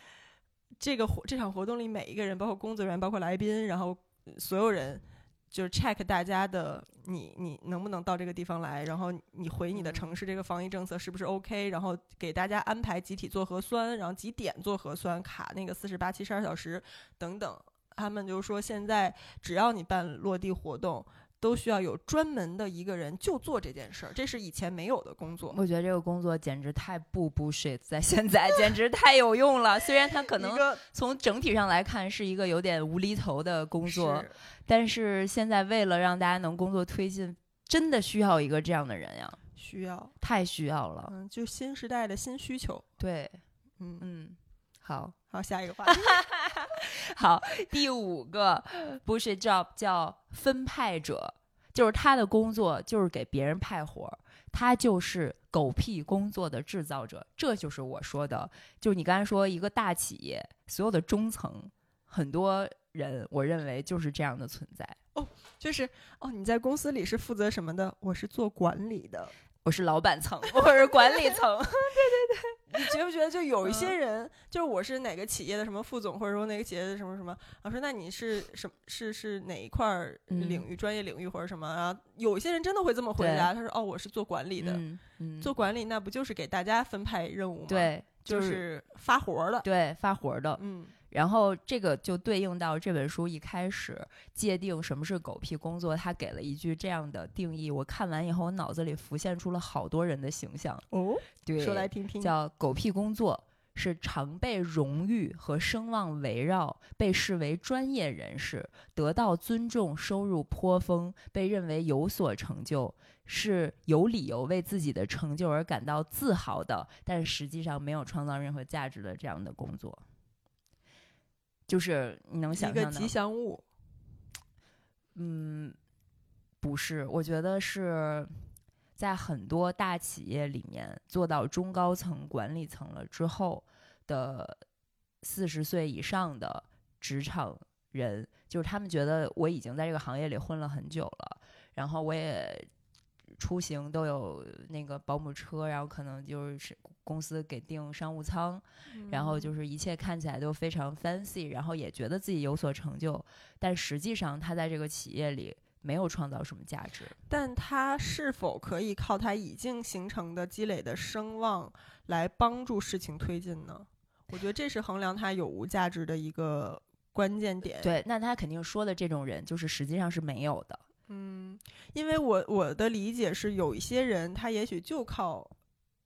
S2: 这个活这场活动里每一个人，包括工作人员，包括来宾，然后所有人。”就是 check 大家的你你能不能到这个地方来，然后你回你的
S1: 嗯
S2: 城市这个防疫政策是不是 OK，然后给大家安排集体做核酸，然后几点做核酸，卡那个四十八、七十二小时等等。他们就说现在只要你办落地活动，都需要有专门的一个人就做这件事儿，这是以前没有的工作。
S1: 我觉得这个工作简直太不 bullshit，在现在简直太有用了。虽然它可能从整体上来看是一个有点无厘头的工作，
S2: 是
S1: 但是现在为了让大家能工作推进，真的需要一个这样的人呀，
S2: 需要，
S1: 太需要了。
S2: 嗯，就新时代的新需求。
S1: 对，
S2: 嗯，
S1: 嗯，好，
S2: 好，下一个话题。
S1: 好，第五个 bullshit job 叫分派者，就是他的工作就是给别人派活儿，他就是狗屁工作的制造者。这就是我说的，就是你刚才说一个大企业所有的中层，很多人我认为就是这样的存在。
S2: 哦就是哦，你在公司里是负责什么的？我是做管理的。
S1: 我是老板层，我是管理层，对对对
S2: 你觉不觉得就有一
S1: 嗯
S2: 些人，就是我是哪个企业的什么副总，或者说哪个企业的什么什么，我说那你是什么是是哪一块儿
S1: 嗯
S2: 领域、专业领域或者什么？然后有一些人真的会这么回答，他说哦，我是做管理的。
S1: 嗯嗯，
S2: 做管理那不就是给大家分派任务吗？，
S1: 对，
S2: 就是是发活儿的。
S1: 对发活儿的，
S2: 嗯
S1: 然后这个就对应到这本书一开始界定什么是狗屁工作，他给了一句这样的定义。我看完以后，我脑子里浮现出了好多人的形象。
S2: 哦，
S1: 对，
S2: 说来听听。
S1: 叫狗屁工作，是常被荣誉和声望围绕，被视为专业人士，得到尊重，收入颇丰，被认为有所成就，是有理由为自己的成就而感到自豪的，但实际上没有创造任何价值的这样的工作。就是你能想象到
S2: 个吉祥物，
S1: 嗯，不是，我觉得是在很多大企业里面做到中高层管理层了之后的四十岁以上的职场人，就是他们觉得我已经在这个行业里混了很久了，然后我也出行都有那个保姆车，然后可能就是公司给订商务舱，然后就是一切看起来都非常 fancy，然后也觉得自己有所成就，但实际上他在这个企业里没有创造什么价值。
S2: 但他是否可以靠他已经形成的积累的声望来帮助事情推进呢？我觉得这是衡量他有无价值的一个关键点。，
S1: 对，那他肯定说的这种人，就是实际上是没有的。
S2: 嗯，因为我我的理解是，有一些人他也许就靠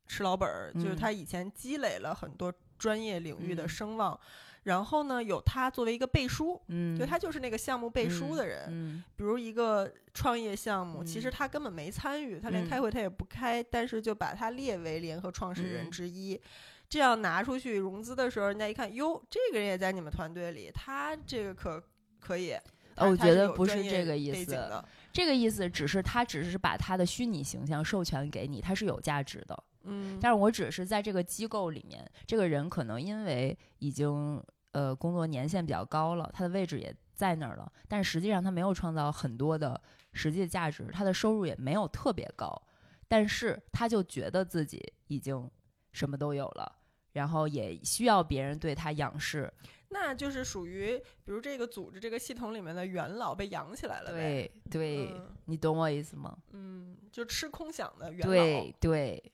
S2: 吃老本儿，就是
S1: 嗯
S2: 他以前积累了很多专业领域的
S1: 嗯
S2: 声望，然后呢，有他作为一个背书。
S1: 嗯，
S2: 就他就是那个项目背书的人，
S1: 嗯
S2: 比如一个创业项目，其实
S1: 嗯
S2: 他根本没参与，他连
S1: 嗯
S2: 开会他也不开，但是就把他列为联合创始人
S1: 嗯
S2: 之一。这样拿出去融资的时候，人家一看，哟，这个人也在你们团队里，他这个可可以。
S1: 我觉得不是这个意思这个意思只是他只是把他的虚拟形象授权给你，他是有价值的。
S2: 嗯，
S1: 但是我只是在这个机构里面，这个人可能因为已经呃工作年限比较高了，他的位置也在那儿了，但实际上他没有创造很多的实际价值，他的收入也没有特别高，但是他就觉得自己已经什么都有了，然后也需要别人对他仰视。
S2: 那就是属于，比如这个组织这个系统里面的元老被养起来了呗。
S1: 对对，
S2: 嗯
S1: 你懂我意思吗？
S2: 嗯，就吃空饷的元老。
S1: 对对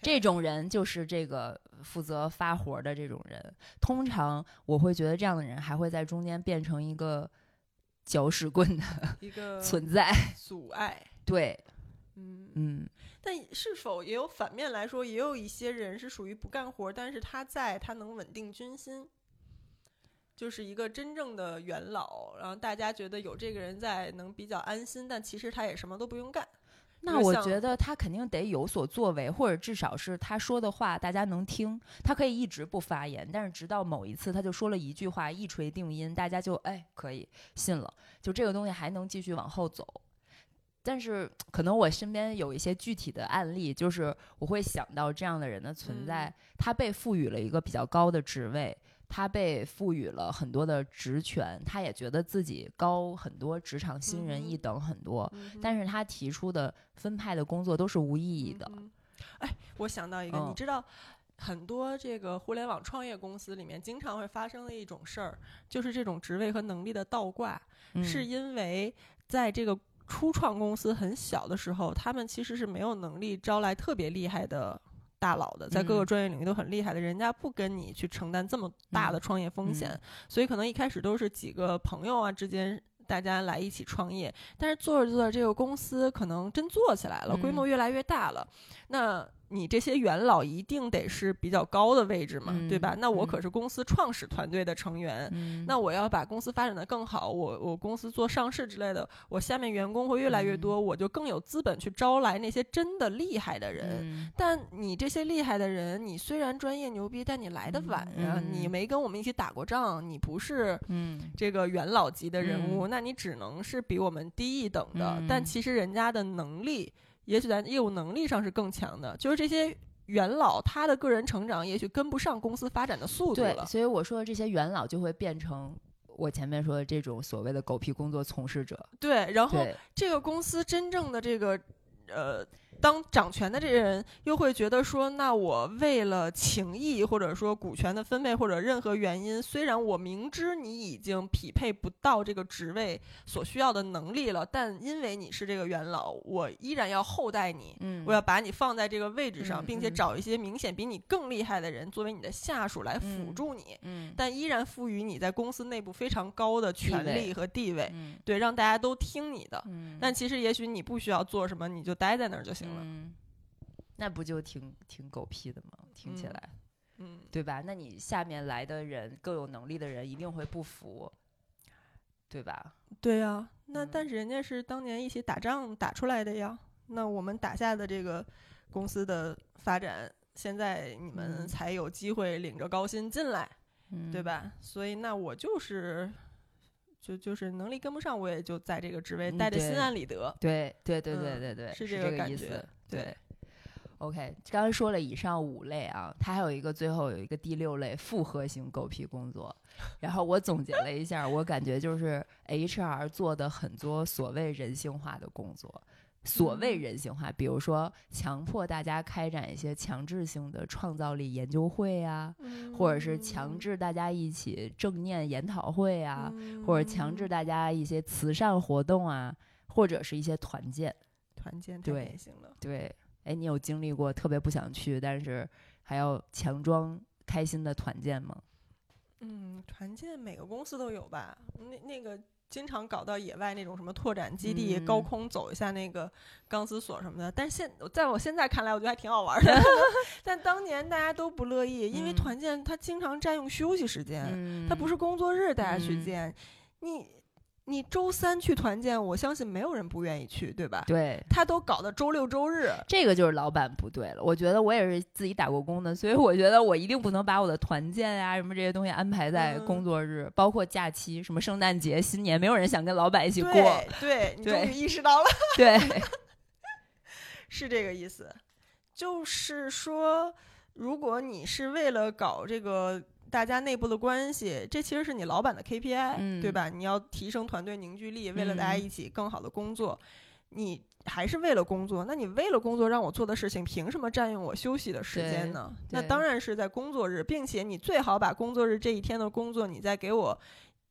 S1: 这种人就是这个负责发活的这种人。通常我会觉得这样的人还会在中间变成一个搅屎棍的
S2: 一个
S1: 存在。
S2: 阻碍。
S1: 对，
S2: 嗯，
S1: 嗯，
S2: 但是否也有反面来说，也有一些人是属于不干活，但是他在他能稳定军心，就是一个真正的元老，然后大家觉得有这个人在能比较安心，但其实他也什么都不用干。
S1: 那我觉得他肯定得有所作为，或者至少是他说的话大家能听。他可以一直不发言，但是直到某一次他就说了一句话，一锤定音，大家就哎可以信了，就这个东西还能继续往后走。但是可能我身边有一些具体的案例，就是我会想到这样的人的存在，他被赋予了一个比较高的职位，他被赋予了很多的职权，他也觉得自己高很多，职场新人一等很多。
S2: 嗯
S1: 但是他提出的分派的工作都是无意义的。
S2: 嗯哎，我想到一个，
S1: 嗯
S2: 你知道，很多这个互联网创业公司里面经常会发生的一种事儿，就是这种职位和能力的倒挂，
S1: 嗯
S2: 是因为在这个初创公司很小的时候，他们其实是没有能力招来特别厉害的。大佬的，在各个
S1: 嗯。
S2: 专业领域都很厉害的，人家不跟你去承担这么大的
S1: 嗯
S2: 创业风险，
S1: 嗯。
S2: 所以可能一开始都是几个朋友啊之间大家来一起创业，但是做着做着，这个公司可能真做起来了，规模
S1: 嗯。
S2: 越来越大了，那你这些元老一定得是比较高的位置嘛，对吧？
S1: 嗯
S2: 那我
S1: 嗯
S2: 可是公司创始团队的成员。
S1: 嗯
S2: 那我要把公司发展的更好，我我公司做上市之类的，我下面员工会越来越多，我就更有资本去招来那些真的厉害的人。
S1: 嗯
S2: 但你这些厉害的人，你虽然专业牛逼，但你来的晚呀、
S1: 嗯
S2: 你没跟我们一起打过仗，你不是
S1: 嗯
S2: 这个元老级的人物，
S1: 嗯
S2: 那你只能是比我们低一等的。
S1: 嗯
S2: 但其实人家的能力，也许在业务能力上是更强的。就是这些元老，他的个人成长也许跟不上公司发展的速度
S1: 对，
S2: 了。
S1: 所以我说的这些元老就会变成我前面说的这种所谓的狗屁工作从事者。
S2: 对，然后，这个公司真正的这个呃。当掌权的这些人又会觉得说，那我为了情谊，或者说股权的分配，或者任何原因，虽然我明知你已经匹配不到这个职位所需要的能力了，但因为你是这个元老，我依然要厚待你，
S1: 嗯
S2: 我要把你放在这个位置上，
S1: 嗯
S2: 并且
S1: 嗯
S2: 找一些明显比你更厉害的人作为你的下属来辅
S1: 嗯
S2: 助你，
S1: 嗯
S2: 但依然赋予你在公司内部非常高的权
S1: 地位
S2: 力和地位，
S1: 嗯
S2: 对，让大家都听你的。
S1: 嗯，
S2: 但其实也许你不需要做什么，你就待在那儿就行了。
S1: 嗯，那不就挺挺狗屁的吗？听起
S2: 嗯
S1: 来，
S2: 嗯，
S1: 对吧？那你下面来的人更有能力的人一定会不服，对吧？
S2: 对呀、那
S1: 嗯
S2: 但是人家是当年一起打仗打出来的呀。那我们打下的这个公司的发展，现在你们
S1: 嗯
S2: 才有机会领着高薪进来。
S1: 嗯，
S2: 对？吧？所以那我就是，就就是能力跟不上，我也就在这个职位
S1: 嗯
S2: 待的心安理得。
S1: 对对对对
S2: 嗯
S1: 对对，
S2: 是
S1: 这
S2: 这个感觉
S1: 意思。
S2: 对
S1: 对。OK，刚刚说了以上五类啊，它还有一个最后有一个第六类复合型狗屁工作，然后我总结了一下，我感觉就是 HR 做的很多所谓人性化的工作，所谓
S2: 嗯
S1: 人性化，比如说强迫大家开展一些强制性的创造力研究会啊，或者是强制大家一起正念研讨会啊，或者强制
S2: 嗯
S1: 大家一些慈善活动啊，或者是一些团建。
S2: 团建太
S1: 对
S2: 典型了。
S1: 对，哎，你有经历过特别不想去，但是还要强装开心的团建吗？
S2: 嗯，团建每个公司都有吧？那那个经常搞到野外那种什么拓展基地，
S1: 嗯
S2: 高空走一下那个钢丝索什么的。但是现在我现在看来，我觉得还挺好玩的。但当年大家都不乐意，因为
S1: 嗯
S2: 团建它经常占用休息时间。
S1: 嗯
S2: 它不是工作日大家去
S1: 嗯
S2: 见，你你周三去团建，我相信没有人不愿意去，对吧？
S1: 对。
S2: 他都搞到周六周日，
S1: 这个就是老板不对了，我觉得我也是自己打过工的，所以我觉得我一定不能把我的团建呀、什么这些东西安排在
S2: 嗯
S1: 工作日，包括假期，什么圣诞节、新年，没有人想跟老板一起过。
S2: 对对，你终
S1: 对
S2: 于意识到了，
S1: 对，
S2: 是这个意思，就是说，如果你是为了搞这个。大家内部的关系，这其实是你老板的 KPI，、
S1: 嗯
S2: 对吧？你要提升团队凝聚力，为了大家
S1: 嗯
S2: 一起更好的工作。你还是为了工作，那你为了工作让我做的事情，凭什么占用我休息的时间呢？那当然是在工作日，并且你最好把工作日这一天的工作，你再给我。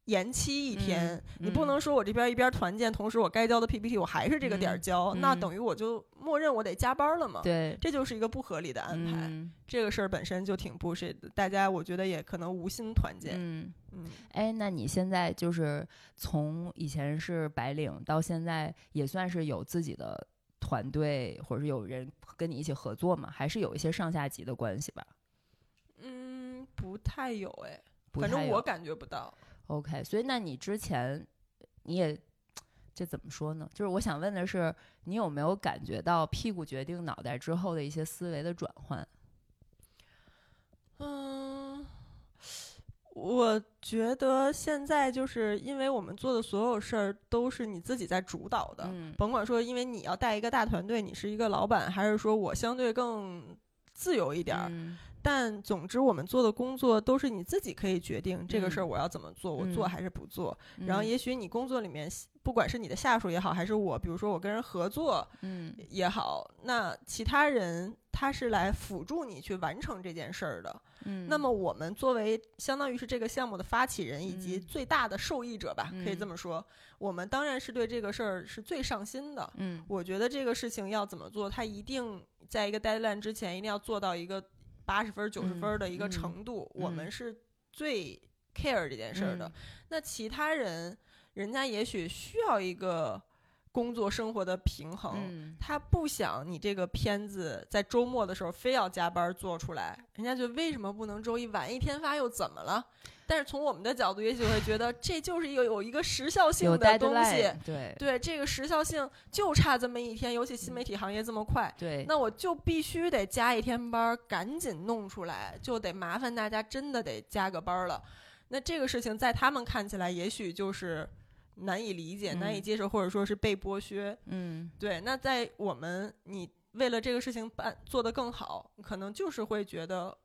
S2: 延期一天，你不能说我这边一边团建，同时我该交的 PPT 我还是这个点儿交，那等于我就默认我得加班了嘛？
S1: 对，
S2: 这就是一个不合理的安排。这个事儿本身就挺不的，大家我觉得也可能无心团建。
S1: 嗯嗯，哎，那你现在就是从以前是白领到现在也算是有自己的团队，或者是有人跟你一起合作嘛？还是有一些上下级的关系吧？
S2: 嗯，不太有哎，反正我感觉不到。
S1: OK，所以那你之前你也这怎么说呢？就是我想问的是，你有没有感觉到屁股决定脑袋之后的一些思维的转换？
S2: 嗯，我觉得现在就是因为我们做的所有事儿都是你自己在主导的，甭管说因为你要带一个大团队，你是一个老板，还是说我相对更自由一点儿。但总之，我们做的工作都是你自己可以决定这个事儿我要怎么做，我做还是不做。然后，也许你工作里面，不管是你的下属也好，还是我，比如说我跟人合作，
S1: 嗯，
S2: 也好，那其他人他是来辅助你去完成这件事儿的。
S1: 嗯，
S2: 那么我们作为相当于是这个项目的发起人以及最大的受益者吧，可以这么说，我们当然是对这个事儿是最上心的。
S1: 嗯，
S2: 我觉得这个事情要怎么做，他一定在一个 deadline 之前一定要做到一个。八十分、九十分的一个程度，我们是最 care 这件事儿的。那其他人，人家也许需要一个工作生活的平衡，他不想你这个片子在周末的时候非要加班做出来，人家就为什么不能周一晚一天发又怎么了？但是从我们的角度，也许会觉得这就是有有一个时效性的东西，
S1: 对。
S2: 对，这个时效性就差这么一天，尤其新媒体行业这么快，
S1: 对，
S2: 那我就必须得加一天班，赶紧弄出来，就得麻烦大家真的得加个班了。那这个事情在他们看起来，也许就是难以理解、难以接受，或者说是被剥削。
S1: 嗯，
S2: 对。那在我们，你为了这个事情办做得更好，可能就是会觉得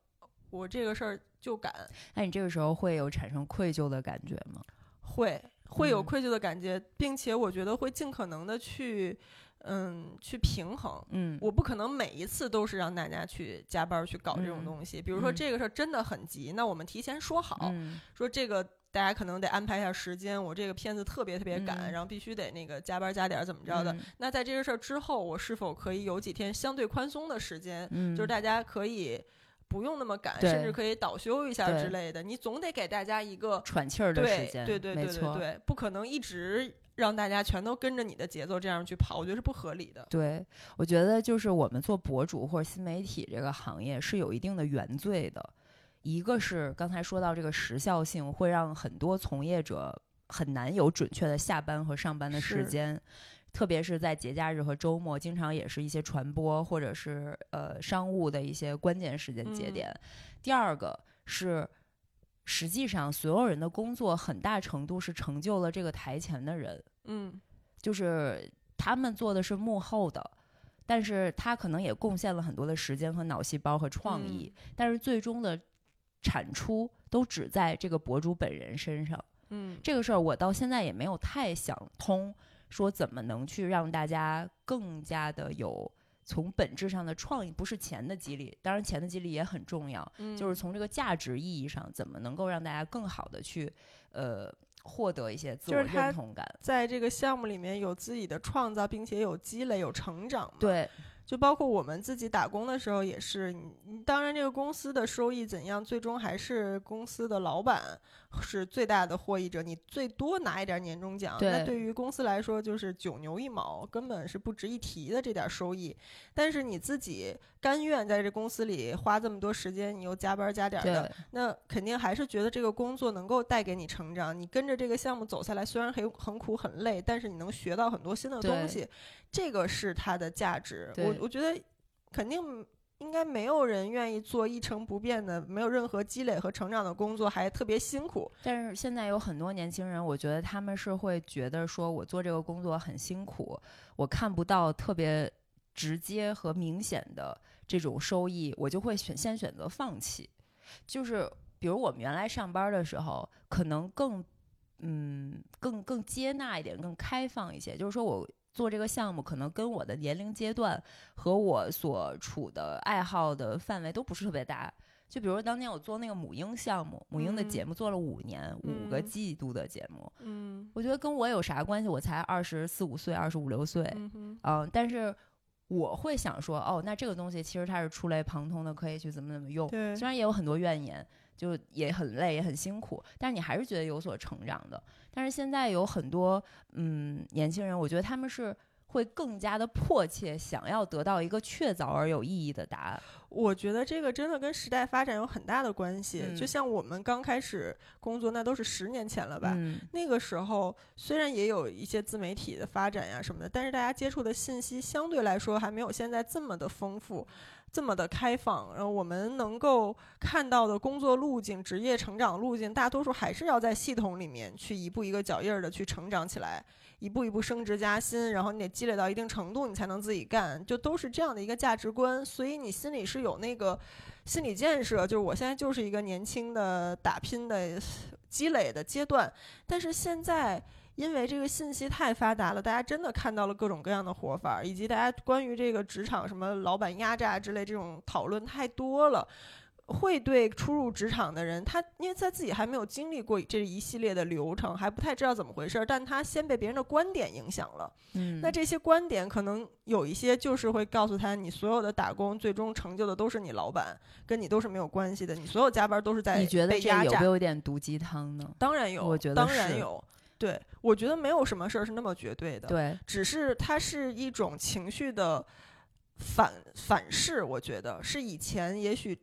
S2: 我这个事儿。就敢，
S1: 那你这个时候会有产生愧疚的感觉吗？
S2: 会，会有愧疚的感觉，并且我觉得会尽可能的去，嗯，去平衡。
S1: 嗯，
S2: 我不可能每一次都是让大家去加班去搞这种东西。比如说这个事儿真的很急，那我们提前说好，说这个大家可能得安排一下时间。我这个片子特别特别赶，然后必须得那个加班加点怎么着的。那在这个事儿之后，我是否可以有几天相对宽松的时间？
S1: 嗯，
S2: 就是大家可以。不用那么赶，甚至可以倒休一下之类的。你总得给大家一个
S1: 喘气儿的时间，
S2: 对对对对对对，不可能一直让大家全都跟着你的节奏这样去跑，我觉得是不合理的。
S1: 对，我觉得就是我们做博主或者新媒体这个行业是有一定的原罪的。一个是刚才说到这个时效性，会让很多从业者很难有准确的下班和上班的时间。特别是在节假日和周末，经常也是一些传播或者是呃商务的一些关键时间节点。第二个是，实际上所有人的工作很大程度是成就了这个台前的人，
S2: 嗯，
S1: 就是他们做的是幕后的，但是他可能也贡献了很多的时间和脑细胞和创意，但是最终的产出都只在这个博主本人身上。
S2: 嗯，
S1: 这个事儿我到现在也没有太想通。说怎么能去让大家更加的有从本质上的创意，不是钱的激励，当然钱的激励也很重要，就是从这个价值意义上，怎么能够让大家更好的去呃获得一些自我认同感，
S2: 在这个项目里面有自己的创造，并且有积累、有成长。
S1: 对。
S2: 就包括我们自己打工的时候也是，你当然这个公司的收益怎样，最终还是公司的老板是最大的获益者。你最多拿一点年终奖，那对于公司来说就是九牛一毛，根本是不值一提的这点收益。但是你自己甘愿在这公司里花这么多时间，你又加班加点的，那肯定还是觉得这个工作能够带给你成长。你跟着这个项目走下来，虽然很很苦很累，但是你能学到很多新的东西。这个是它的价值，我我觉得肯定应该没有人愿意做一成不变的、没有任何积累和成长的工作，还特别辛苦。
S1: 但是现在有很多年轻人，我觉得他们是会觉得说，我做这个工作很辛苦，我看不到特别直接和明显的这种收益，我就会选先选择放弃。就是比如我们原来上班的时候，可能更嗯更更接纳一点，更开放一些，就是说我。做这个项目，可能跟我的年龄阶段和我所处的爱好的范围都不是特别大。就比如当年我做那个母婴项目，母婴的节目做了五年，五个季度的节目。
S2: 嗯，
S1: 我觉得跟我有啥关系？我才二十四五岁，二十五六岁。
S2: 嗯
S1: 嗯，但是我会想说，哦，那这个东西其实它是触类旁通的，可以去怎么怎么用。
S2: 对，
S1: 虽然也有很多怨言，就也很累，也很辛苦，但是你还是觉得有所成长的。但是现在有很多嗯年轻人，我觉得他们是。会更加的迫切，想要得到一个确凿而有意义的答案。
S2: 我觉得这个真的跟时代发展有很大的关系。
S1: 嗯
S2: 就像我们刚开始工作，那都是十年前了吧？
S1: 嗯，
S2: 那个时候虽然也有一些自媒体的发展呀什么的，但是大家接触的信息相对来说还没有现在这么的丰富，这么的开放。然后我们能够看到的工作路径、职业成长路径，大多数还是要在系统里面去一步一个脚印儿的去成长起来。一步一步升职加薪，然后你得积累到一定程度，你才能自己干，就都是这样的一个价值观。所以你心里是有那个心理建设，就是我现在就是一个年轻的打拼的积累的阶段。但是现在因为这个信息太发达了，大家真的看到了各种各样的活法，以及大家关于这个职场什么老板压榨之类这种讨论太多了。会对初入职场的人，他因为他自己还没有经历过这一系列的流程，还不太知道怎么回事儿，但他先被别人的观点影响了。
S1: 嗯，
S2: 那这些观点可能有一些就是会告诉他，你所有的打工最终成就的都是你老板，跟你都是没有关系的，你所有加班都是在
S1: 你觉得这。有没有点毒鸡汤呢？
S2: 当然有，
S1: 我觉得
S2: 当然
S1: 是
S2: 有。对，我觉得没有什么事儿是那么绝对的。
S1: 对，
S2: 只是它是一种情绪的反反噬，我觉得是以前也许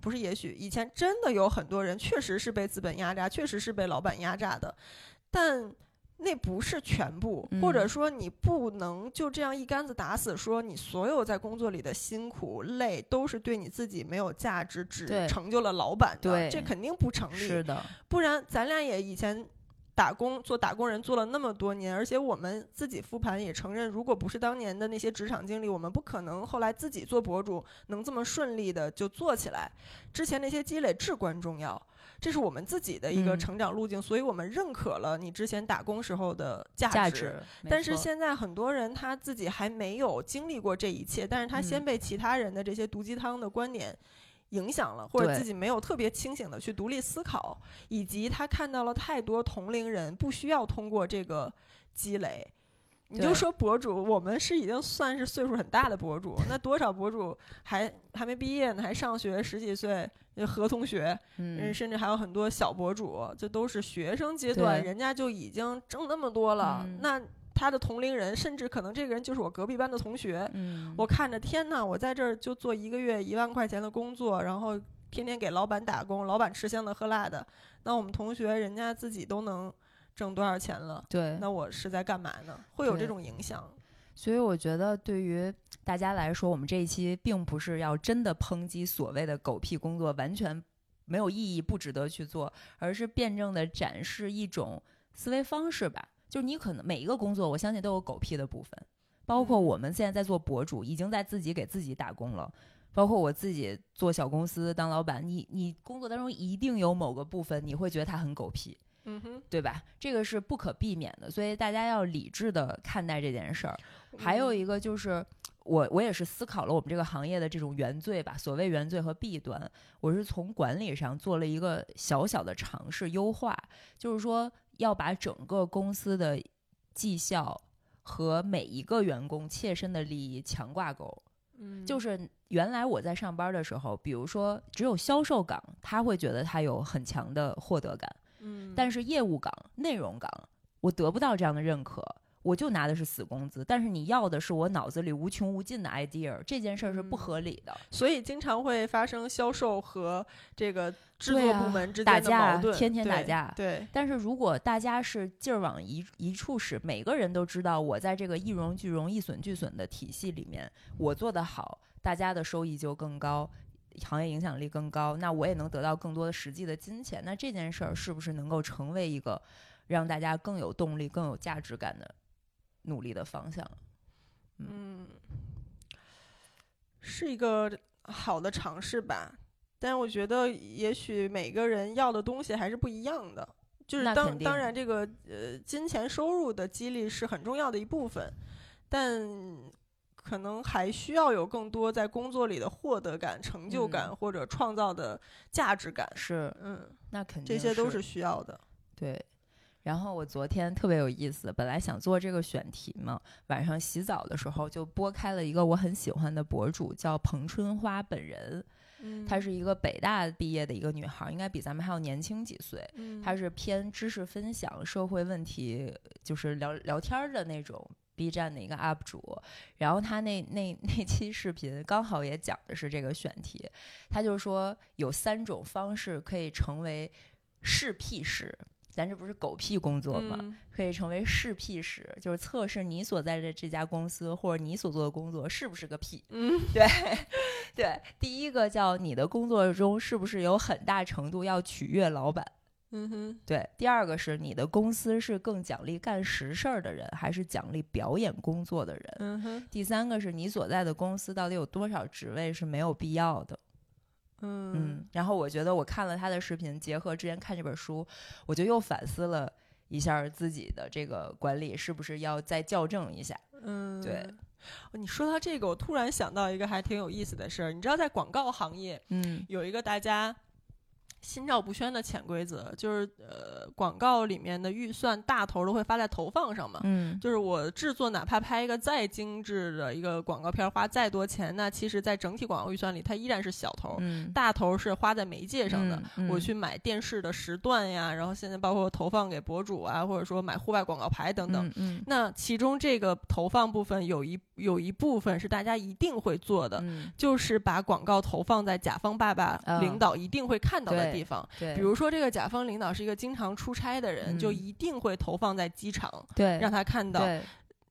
S2: 不是，也许以前真的有很多人确实是被资本压榨，确实是被老板压榨的，但那不是全部，
S1: 嗯
S2: 或者说你不能就这样一竿子打死，说你所有在工作里的辛苦累都是对你自己没有价值，只成就了老板的，
S1: 对
S2: 这肯定不成立。
S1: 是的，
S2: 不然咱俩也以前打工做打工人做了那么多年，而且我们自己复盘也承认，如果不是当年的那些职场经历，我们不可能后来自己做博主能这么顺利的就做起来。之前那些积累至关重要，这是我们自己的一个
S1: 嗯
S2: 成长路径，所以我们认可了你之前打工时候的价
S1: 价值。
S2: 但是现在很多人他自己还没有经历过这一切，但是他先
S1: 嗯
S2: 被其他人的这些毒鸡汤的观点影响了，或者自己没有特别清醒的去独立思考，以及他看到了太多同龄人不需要通过这个积累。你就说博主，我们是已经算是岁数很大的博主，那多少博主还还没毕业呢，还上学十几岁，呃何同学，嗯，
S1: 嗯，
S2: 甚至还有很多小博主，这都是学生阶段，人家就已经挣那么多了。
S1: 嗯
S2: 那他的同龄人，甚至可能这个人就是我隔壁班的同学。
S1: 嗯，
S2: 我看着天呐，我在这儿就做一个月一万块钱的工作，然后天天给老板打工，老板吃香的喝辣的。那我们同学人家自己都能挣多少钱了？
S1: 对，
S2: 那我是在干嘛呢？会有这种影响。
S1: 所以我觉得对于大家来说，我们这一期并不是要真的抨击所谓的狗屁工作，完全没有意义，不值得去做，而是辩证的展示一种思维方式吧。就是你可能每一个工作，我相信都有狗屁的部分，包括
S2: 嗯
S1: 我们现在在做博主，已经在自己给自己打工了。包括我自己做小公司当老板，你你工作当中一定有某个部分你会觉得它很狗屁，
S2: 嗯哼，
S1: 对吧？这个是不可避免的，所以大家要理智的看待这件事儿。还有
S2: 嗯
S1: 一个就是，我我也是思考了我们这个行业的这种原罪吧，所谓原罪和弊端，我是从管理上做了一个小小的尝试优化，就是说要把整个公司的绩效和每一个员工切身的利益强挂钩。
S2: 嗯，
S1: 就是原来我在上班的时候，比如说只有销售岗，他会觉得他有很强的获得感。
S2: 嗯，
S1: 但是业务岗、内容岗，我得不到这样的认可，我就拿的是死工资。但是你要的是我脑子里无穷无尽的 idea，这件事儿是不
S2: 嗯
S1: 合理的。
S2: 所以经常会发生销售和这个制作部门之间的矛盾，
S1: 天天打
S2: 对
S1: 架
S2: 对，
S1: 但是如果大家是劲儿往一一处使，每个人都知道我在这个一荣俱荣、一损俱损的体系里面，我做得好，大家的收益就更高。行业影响力更高，那我也能得到更多的实际的金钱。那这件事儿是不是能够成为一个让大家更有动力、更有价值感的努力的方向？
S2: 嗯，是一个好的尝试吧。但我觉得，也许每个人要的东西还是不一样的。就是当当然这个呃金钱收入的激励是很重要的一部分，但可能还需要有更多在工作里的获得感、成就感、
S1: 嗯
S2: 或者创造的价值感。
S1: 是，
S2: 嗯，
S1: 那肯定
S2: 这些都是需要的。
S1: 对。然后我昨天特别有意思，本来想做这个选题嘛，晚上洗澡的时候就拨开了一个我很喜欢的博主，叫彭春花本人。
S2: 嗯，
S1: 她是一个北大毕业的一个女孩，应该比咱们还要年轻几岁。
S2: 嗯
S1: 她是偏知识分享、社会问题，就是聊聊天儿的那种 B 站的一个 UP 主。然后她那那那期视频刚好也讲的是这个选题，她就说有三种方式可以成为试屁师。咱这不是狗屁工作吗？
S2: 嗯
S1: 可以成为试屁师，就是测试你所在的这家公司或者你所做的工作是不是个屁。
S2: 嗯
S1: 对，对，第一个叫你的工作中是不是有很大程度要取悦老板。
S2: 嗯哼
S1: 对，第二个是你的公司是更奖励干实事儿的人，还是奖励表演工作的人？
S2: 嗯哼
S1: 第三个是你所在的公司到底有多少职位是没有必要的？
S2: 嗯
S1: 嗯，然后我觉得我看了他的视频，结合之前看这本书，我就又反思了一下自己的这个管理是不是要再校正一下。
S2: 嗯，
S1: 对
S2: 哦。你说到这个，我突然想到一个还挺有意思的事儿。你知道，在广告行业
S1: 嗯
S2: 有一个大家心照不宣的潜规则，就是呃，广告里面的预算大头都会发在投放上嘛。
S1: 嗯
S2: 就是我制作，哪怕拍一个再精致的一个广告片，花再多钱，那其实，在整体广告预算里，它依然是小头。
S1: 嗯
S2: 大头是花在媒介上的，
S1: 嗯嗯
S2: 我去买电视的时段呀，然后现在包括投放给博主啊，或者说买户外广告牌等等。
S1: 嗯嗯
S2: 那其中这个投放部分有一有一部分是大家一定会做的，
S1: 嗯，
S2: 就是把广告投放在甲方爸爸
S1: 嗯
S2: 领导一定会看到的
S1: 对
S2: 地方。
S1: 对，
S2: 比如说，这个甲方领导是一个经常出差的人，
S1: 嗯
S2: 就一定会投放在机场，
S1: 对
S2: 让他看到。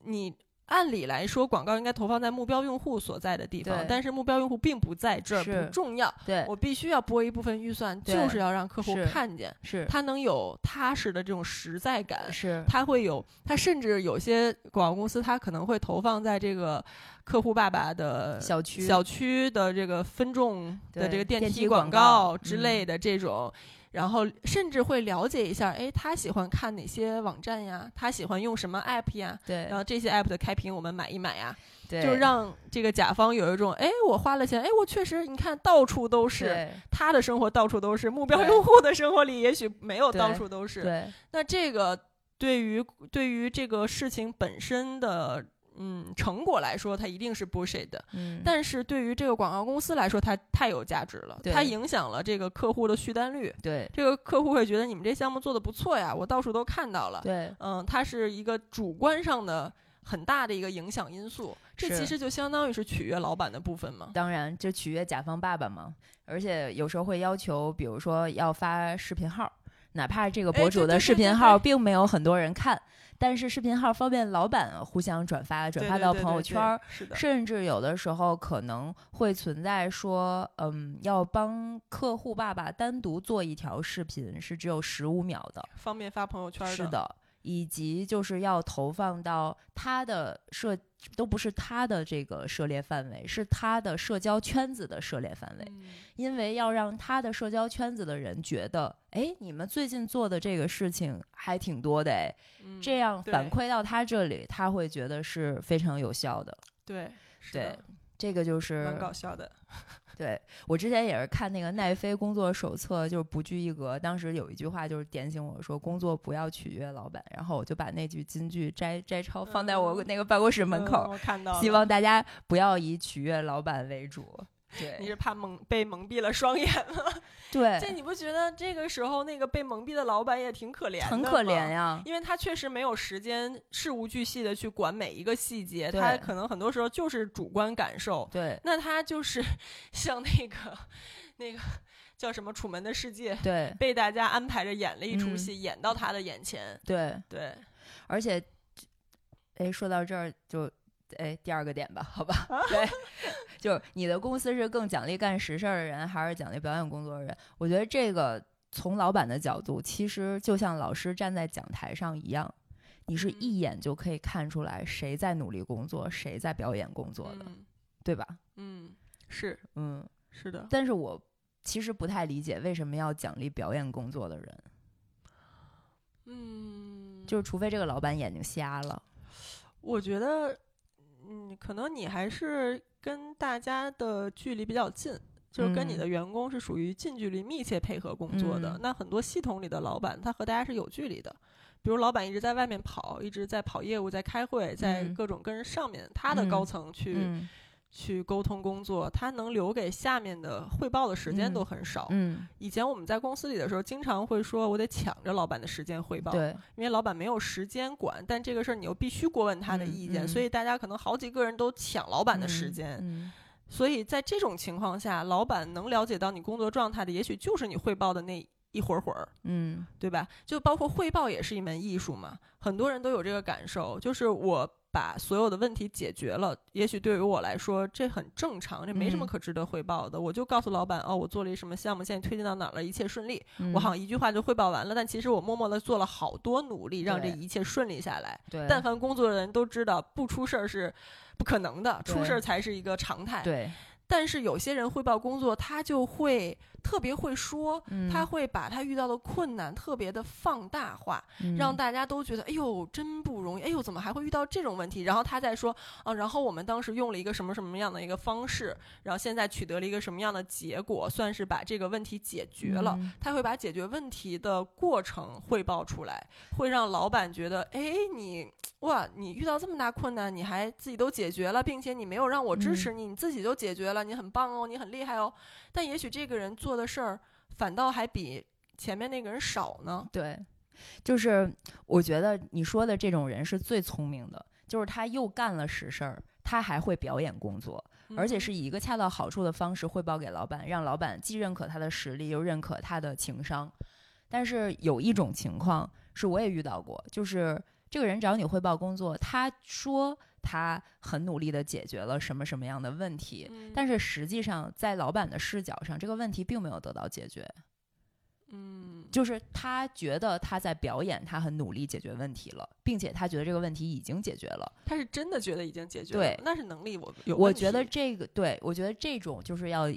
S2: 你按理来说，广告应该投放在目标用户所在的地方，但是目标用户并不在这儿，不重要。
S1: 对
S2: 我必须要拨一部分预算，就是要让客户看见，
S1: 是
S2: 他能有踏实的这种实在感。
S1: 是
S2: 他会有，他甚至有些广告公司，他可能会投放在这个客户爸爸的
S1: 小区
S2: 小区的这个分众的这个电
S1: 电梯
S2: 梯广
S1: 广告
S2: 之
S1: 嗯
S2: 类的这种。然后甚至会了解一下，哎，他喜欢看哪些网站呀？他喜欢用什么 app 呀？
S1: 对
S2: 然后这些 app 的开屏我们买一买呀，
S1: 对，
S2: 就让这个甲方有一种，哎，我花了钱，哎，我确实，你看到处都是，他的生活到处都是，目标用户的生活里也许没有到处都是。
S1: 对
S2: 那这个对于对于这个事情本身的嗯成果来说，它一定是 bullshit 的。
S1: 嗯，
S2: 但是对于这个广告公司来说，它太有价值了，它影响了这个客户的续单率。
S1: 对
S2: 这个客户会觉得你们这项目做的不错呀，我到处都看到了。
S1: 对
S2: 嗯，它是一个主观上的很大的一个影响因素。这其实就相当于是取悦老板的部分嘛。
S1: 当然就取悦甲方爸爸嘛，而且有时候会要求，比如说要发视频号，哪怕这个博主的视频号并没有很多人看，但是视频号方便老板互相转发，转发到朋友圈。甚至有的时候可能会存在说，嗯，要帮客户爸爸单独做一条视频，是只有十五秒的，
S2: 方便发朋友圈的。
S1: 是的，以及就是要投放到他的社，都不是他的这个涉猎范围，是他的社交圈子的涉猎范围，
S2: 嗯
S1: 因为要让他的社交圈子的人觉得，哎，你们最近做的这个事情还挺多的，哎，
S2: 嗯
S1: 这样反馈到他这里，他会觉得是非常有效的。
S2: 对是
S1: 对
S2: 的，
S1: 这个就是
S2: 蛮搞笑的。
S1: 对我之前也是看那个奈飞工作手册，就是不拘一格。当时有一句话就是点醒我说，工作不要取悦老板。然后我就把那句金句摘摘抄放在我
S2: 嗯
S1: 那个办公室门口，
S2: 嗯我看到，
S1: 希望大家不要以取悦老板为主。对，
S2: 你是怕蒙被蒙蔽了双眼了。这
S1: 对，
S2: 你不觉得这个时候那个被蒙蔽的老板也挺可怜的
S1: 很可怜
S2: 吗。
S1: 呀。
S2: 因为他确实没有时间事无巨细的去管每一个细节，他可能很多时候就是主观感受。
S1: 对
S2: 那他就是 像那个那个叫什么《楚门的世界》，
S1: 对
S2: 被大家安排着演了一出
S1: 嗯
S2: 戏，演到他的眼前。
S1: 对，
S2: 对，
S1: 而且，哎，说到这儿就。哎，第二个点吧，好吧，对，就是你的公司是更奖励干实事儿的人，还是奖励表演工作的人？我觉得这个从老板的角度，其实就像老师站在讲台上一样，你是一眼就可以看出来谁在努力工作，谁在表演工作的，
S2: 嗯
S1: 对吧？
S2: 嗯，是
S1: 嗯，
S2: 是的，
S1: 但是我其实不太理解为什么要奖励表演工作的人。
S2: 嗯，
S1: 就是除非这个老板眼睛瞎了。
S2: 我觉得，嗯，可能你还是跟大家的距离比较近，就是跟你
S1: 嗯
S2: 的员工是属于近距离密切配合工作的。
S1: 嗯
S2: 那很多系统里的老板，他和大家是有距离的。比如老板一直在外面跑，一直在跑业务，在开会，在
S1: 嗯
S2: 各种跟上面他的高层去、
S1: 嗯
S2: 去沟通工作，他能留给下面的汇报的时间
S1: 嗯
S2: 都很少。
S1: 嗯，
S2: 以前我们在公司里的时候，经常会说，我得抢着老板的时间汇报，
S1: 对，
S2: 因为老板没有时间管，但这个事儿你又必须过问他的
S1: 嗯
S2: 意见，
S1: 嗯
S2: 所以大家可能好几个人都抢老板的时间。
S1: 嗯
S2: 所以在这种情况下，老板能了解到你工作状态的，也许就是你汇报的那一会儿会儿，
S1: 嗯
S2: 对吧？就包括汇报也是一门艺术嘛，很多人都有这个感受，就是我。把所有的问题解决了，也许对于我来说这很正常，这没什么
S1: 嗯
S2: 可值得汇报的。我就告诉老板，哦，我做了一什么项目，现在推进到哪了，一切顺利。
S1: 嗯，
S2: 我好像一句话就汇报完了，但其实我默默的做了好多努力，让这一切顺利下来。
S1: 对，
S2: 但凡工作的人都知道，不出事儿是不可能的，出事儿才是一个常态。
S1: 对，
S2: 但是有些人汇报工作，他就会特别会说，
S1: 嗯
S2: 他会把他遇到的困难特别的放大化，
S1: 嗯
S2: 让大家都觉得，哎呦，真不容易，哎呦，怎么还会遇到这种问题？然后他再说，啊，然后我们当时用了一个什么什么样的一个方式，然后现在取得了一个什么样的结果，算是把这个问题解决了。
S1: 嗯
S2: 他会把解决问题的过程汇报出来，会让老板觉得，哎，你哇，你遇到这么大困难，你还自己都解决了，并且你没有让我支持你，你自己都解决了，你很棒哦，你很厉害哦。但也许这个人做的事儿，反倒还比前面那个人少呢。
S1: 对，就是我觉得你说的这种人是最聪明的，就是他又干了实事儿，他还会表演工作，而且
S2: 嗯
S1: 是以一个恰到好处的方式汇报给老板，让老板既认可他的实力，又认可他的情商。但是有一种情况是我也遇到过，就是这个人找你汇报工作，他说他很努力的解决了什么什么样的问题，
S2: 嗯
S1: 但是实际上在老板的视角上，这个问题并没有得到解决。
S2: 嗯，
S1: 就是他觉得他在表演，他很努力解决问题了，并且他觉得这个问题已经解决了。
S2: 他是真的觉得已经解决了，
S1: 对
S2: 那是能力我有
S1: 我觉得这个对我觉得这种就是要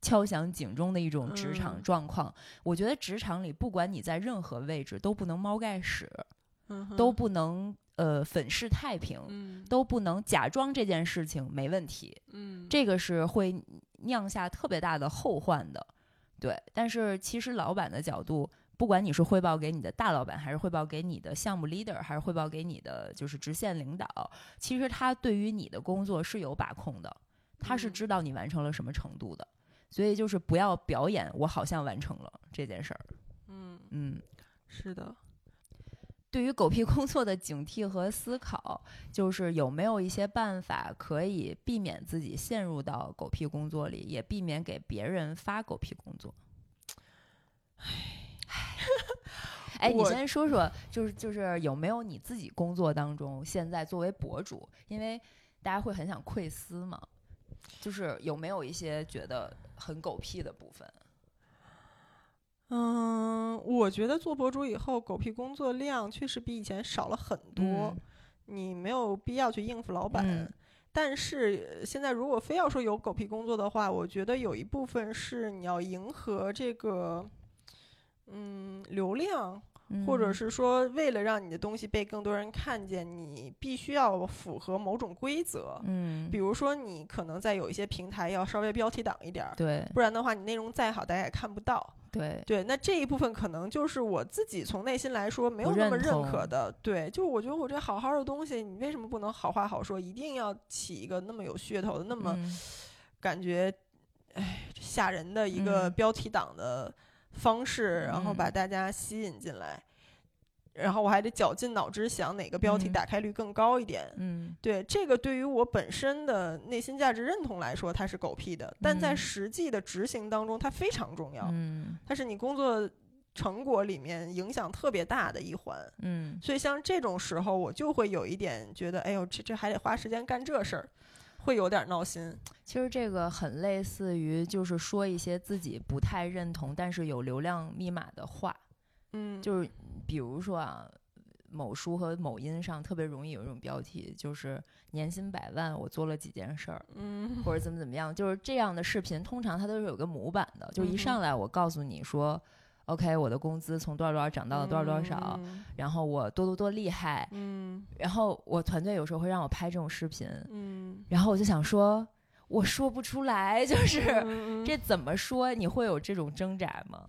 S1: 敲响警钟的一种职场
S2: 嗯
S1: 状况。我觉得职场里不管你在任何位置，都不能猫盖屎，
S2: 嗯
S1: 都不能呃粉饰太平，
S2: 嗯
S1: 都不能假装这件事情没问题。
S2: 嗯
S1: 这个是会酿下特别大的后患的。对，但是其实老板的角度，不管你是汇报给你的大老板，还是汇报给你的项目 leader，还是汇报给你的就是直线领导，其实他对于你的工作是有把控的，他是
S2: 嗯
S1: 知道你完成了什么程度的。所以就是不要表演我好像完成了这件事儿。
S2: 嗯
S1: 嗯，
S2: 是的，
S1: 对于狗屁工作的警惕和思考，就是有没有一些办法可以避免自己陷入到狗屁工作里，也避免给别人发狗屁工作。哎，你先说说，就是就是有没有你自己工作当中现在作为博主，因为大家会很想窥私嘛，就是有没有一些觉得很狗屁的部分？
S2: 嗯，我觉得做博主以后，狗屁工作量确实比以前少了很多。
S1: 嗯
S2: 你没有必要去应付老板。
S1: 嗯
S2: 但是呃现在如果非要说有狗屁工作的话，我觉得有一部分是你要迎合这个，嗯，流量，或者
S1: 嗯
S2: 是说为了让你的东西被更多人看见，你必须要符合某种规则。
S1: 嗯，
S2: 比如说，你可能在有一些平台要稍微标题党一点儿，
S1: 对
S2: 不然的话，你内容再好，大家也看不到。
S1: 对，
S2: 对，那这一部分可能就是我自己从内心来说没有那么认可的。对，就是我觉得我这好好的东西，你为什么不能好话好说，一定要起一个那么有噱头的、那么
S1: 嗯
S2: 感觉，哎，吓人的一个
S1: 嗯
S2: 标题党的方式，然后把
S1: 嗯
S2: 大家吸引进来，然后我还得绞尽脑汁想哪个标题
S1: 嗯
S2: 打开率更高一点。
S1: 嗯
S2: 对这个，对于我本身的内心价值认同来说，它是狗屁的，但在
S1: 嗯
S2: 实际的执行当中，它非常重要。
S1: 嗯
S2: 它是你工作成果里面影响特别大的一环。
S1: 嗯
S2: 所以像这种时候，我就会有一点觉得，哎呦，这这还得花时间干这事儿，会有点闹心。
S1: 其实这个很类似于，就是说一些自己不太认同，但是有流量密码的话，
S2: 嗯，
S1: 就是比如说啊，某书和某音上特别容易有一种标题，就是年薪百万，我做了几件事儿，
S2: 嗯
S1: 或者怎么怎么样，就是这样的视频，通常它都是有个模板的，就一上来我告诉你说。OK，我的工资从多少多少涨到了多少多少然后我多多多厉害，
S2: 嗯
S1: 然后我团队有时候会让我拍这种视频，
S2: 嗯，
S1: 然后我就想说，我说不出来，就是、
S2: 嗯
S1: 这怎么说？你会有这种挣扎吗？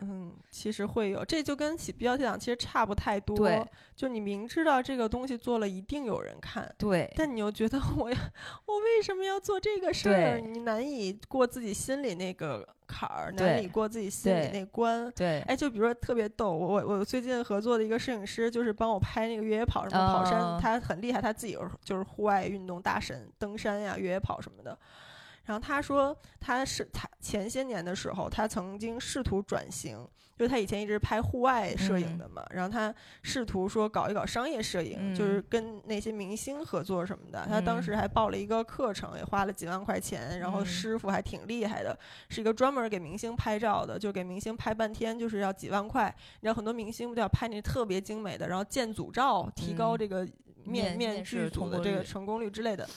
S2: 嗯，其实会有，这就跟起标题党其实差不太多。
S1: 对，
S2: 就你明知道这个东西做了一定有人看，
S1: 对，
S2: 但你又觉得 我要我为什么要做这个事儿？你难以过自己心里那个坎儿，难以过自己心里那关。
S1: 对，
S2: 哎，就比如说特别逗，我我我最近合作的一个摄影师，就是帮我拍那个越野跑，什么跑山，
S1: 哦
S2: 他很厉害，他自己就是户外运动大神，登山呀、越野跑什么的。然后他说，他是他前些年的时候，他曾经试图转型，就是他以前一直拍户外摄影的嘛，然后他试图说搞一搞商业摄影，就是
S1: 嗯
S2: 跟那些明星合作什么的。他当
S1: 嗯
S2: 时还报了一个课程，也花了几万块钱，然后
S1: 嗯
S2: 师傅还挺厉害的，是一个专门给明星拍照的，就给明星拍半天就是要几万块。然后很多明星不都要拍那特别精美的，然后建组照，提高
S1: 嗯
S2: 这个面
S1: 面面试
S2: 剧组的这个成功率之类的。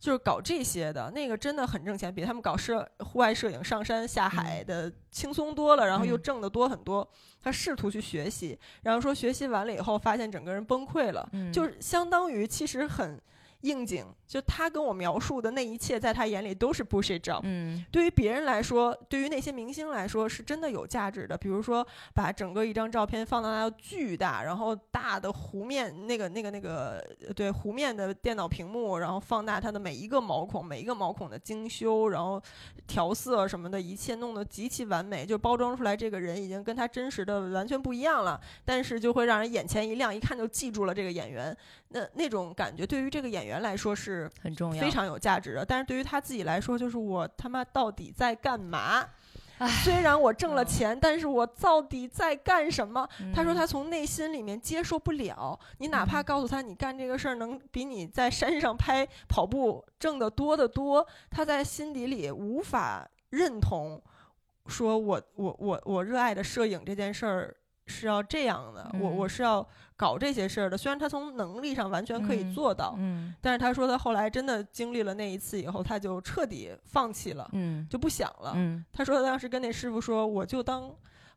S2: 就是搞这些的，那个真的很挣钱，比他们搞摄户外摄影、上山下海的轻松多了，然后又
S1: 嗯。
S2: 挣得多很多。他试图去学习，然后说学习完了以后，发现整个人崩溃了，
S1: 嗯。
S2: 就是相当于其实很应景，就他跟我描述的那一切，在他眼里都是 bullshit job。
S1: 嗯
S2: 对于别人来说，对于那些明星来说，是真的有价值的。比如说，把整个一张照片放大到巨大，然后大的弧面，那个、那个、那个，呃对弧面的电脑屏幕，然后放大它的每一个毛孔，每一个毛孔的精修，然后调色什么的，一切弄得极其完美，就包装出来这个人已经跟他真实的完全不一样了。但是就会让人眼前一亮，一看就记住了这个演员。那那种感觉，对于这个演员来说是
S1: 很重要，
S2: 非常有价值的。但是对于他自己来说，就是我他妈到底在干嘛？虽然我挣了
S1: 嗯
S2: 钱，但是我到底在干什么？他说
S1: 嗯
S2: 他从内心里面接受不了。你哪怕
S1: 嗯
S2: 告诉他你干这个事儿能比你在山上拍跑步挣得多得多，他在心底里无法认同，说我我我我热爱的摄影这件事儿是要这样的，我我
S1: 嗯
S2: 是要搞这些事儿的。虽然他从能力上完全可以
S1: 嗯
S2: 做到，
S1: 嗯
S2: 但是他说他后来真的经历了那一次以后，他就彻底放弃了，
S1: 嗯
S2: 就不想了。
S1: 嗯
S2: 他说他当时跟那师傅说，我就当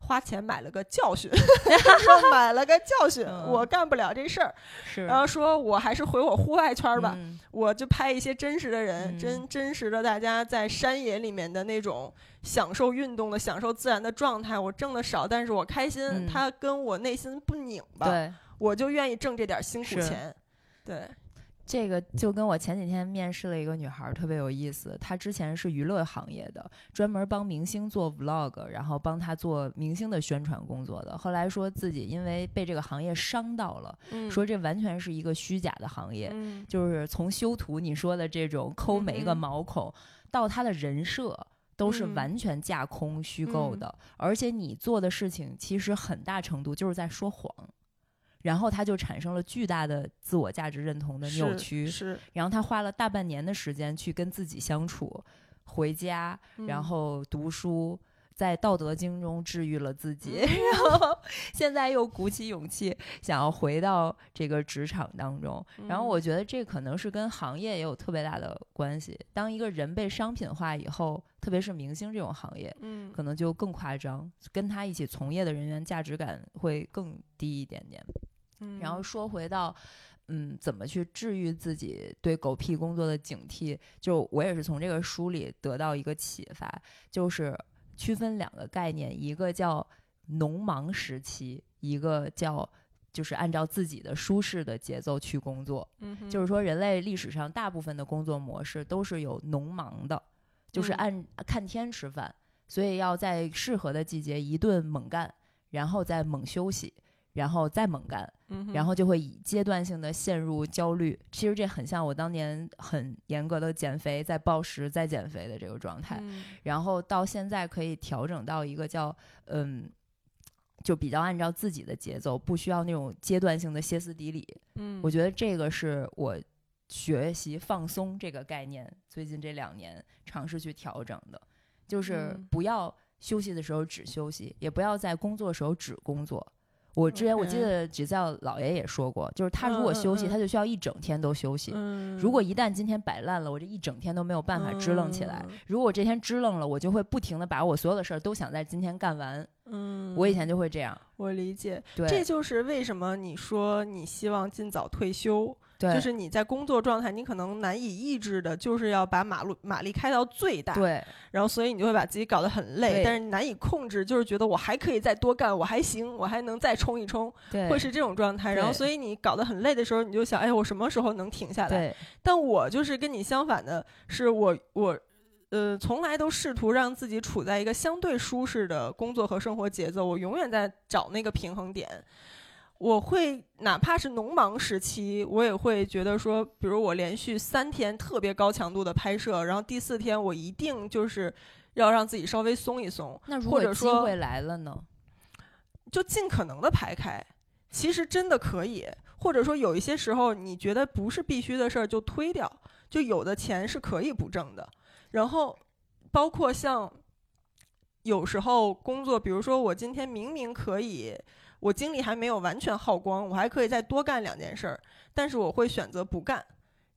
S2: 花钱买了个教训，买了个教训，
S1: 嗯
S2: 我干不了这事儿。
S1: 是，
S2: 然后说我还是回我户外圈吧，
S1: 嗯
S2: 我就拍一些真实的人，
S1: 嗯
S2: 真真实的大家在山野里面的那种享受运动的、享受自然的状态。我挣的少，但是我开心，
S1: 嗯
S2: 他跟我内心不拧巴，我就愿意挣这点辛苦钱。对，
S1: 这个就跟我前几天面试了一个女孩儿特别有意思，她之前是娱乐行业的，专门帮明星做 vlog，然后帮她做明星的宣传工作的。后来说自己因为被这个行业伤到了，
S2: 嗯
S1: 说这完全是一个虚假的行业，
S2: 嗯
S1: 就是从修图你说的这种抠每一个毛孔，到她的人设。都是
S2: 嗯
S1: 完全架空、虚构
S2: 嗯
S1: 的，而且你做的事情其实很大程度就是在说谎，然后他就产生了巨大的自我价值认同的扭曲，
S2: 是，
S1: 然后他花了大半年的时间去跟自己相处，回家，然
S2: 嗯
S1: 后读书，在《道德经》中治愈了自己，
S2: 嗯
S1: 然后现在又鼓起勇气想要回到这个职场当中。然后
S2: 嗯
S1: 我觉得这可能是跟行业也有特别大的关系。当一个人被商品化以后，特别是明星这种行业，
S2: 嗯
S1: 可能就更夸张，跟他一起从业的人员价值感会更低一点点。
S2: 嗯
S1: 然后说回到，嗯，怎么去治愈自己对狗屁工作的警惕？就我也是从这个书里得到一个启发，就是区分两个概念，一个叫农忙时期，一个叫就是按照自己的舒适的节奏去工作。
S2: 嗯
S1: 就是说，人类历史上大部分的工作模式都是有农忙的，就是
S2: 嗯
S1: 按看天吃饭，所以要在适合的季节一顿猛干，然后再猛休息，然后再猛干，然后就会以阶段性的陷入焦虑。其实这很像我当年很严格的减肥，在暴食在减肥的这个状态。
S2: 嗯
S1: 然后到现在可以调整到一个叫嗯，就比较按照自己的节奏，不需要那种阶段性的歇斯底里。
S2: 嗯
S1: 我觉得这个是我学习放松这个概念，最近这两年尝试去调整的，就是
S2: 嗯
S1: 不要休息的时候只休息，也不要在工作的时候只工作。我之前我记得执教老爷也说过，就是他如果休息，他就需要一整天都休息。
S2: 嗯
S1: 如果一旦今天摆烂了，我这一整天都没有办法支棱起来。
S2: 嗯
S1: 如果我这天支棱了，我就会不停的把我所有的事儿都想在今天干完。
S2: 嗯，
S1: 我以前就会这样，
S2: 我理解，这就是为什么你说你希望尽早退休，
S1: 对，
S2: 就是你在工作状态，你可能难以抑制的，就是要把马路马力开到最大，
S1: 对
S2: 然后所以你就会把自己搞得很累，但是难以控制，就是觉得我还可以再多干，我还行，我还能再冲一冲，
S1: 对，
S2: 会是这种状态。然后所以你搞得很累的时候，你就想，哎，我什么时候能停下来？
S1: 对
S2: 但我就是跟你相反的，是我我。呃，从来都试图让自己处在一个相对舒适的工作和生活节奏，我永远在找那个平衡点。我会哪怕是农忙时期，我也会觉得说，比如我连续三天特别高强度的拍摄，然后第四天我一定就是要让自己稍微松一松，
S1: 那如果机会来了呢？
S2: 就尽可能的排开。其实真的可以，或者说有一些时候你觉得不是必须的事儿就推掉，就有的钱是可以不挣的。然后包括像有时候工作，比如说我今天明明可以，我精力还没有完全耗光，我还可以再多干两件事儿，但是我会选择不干。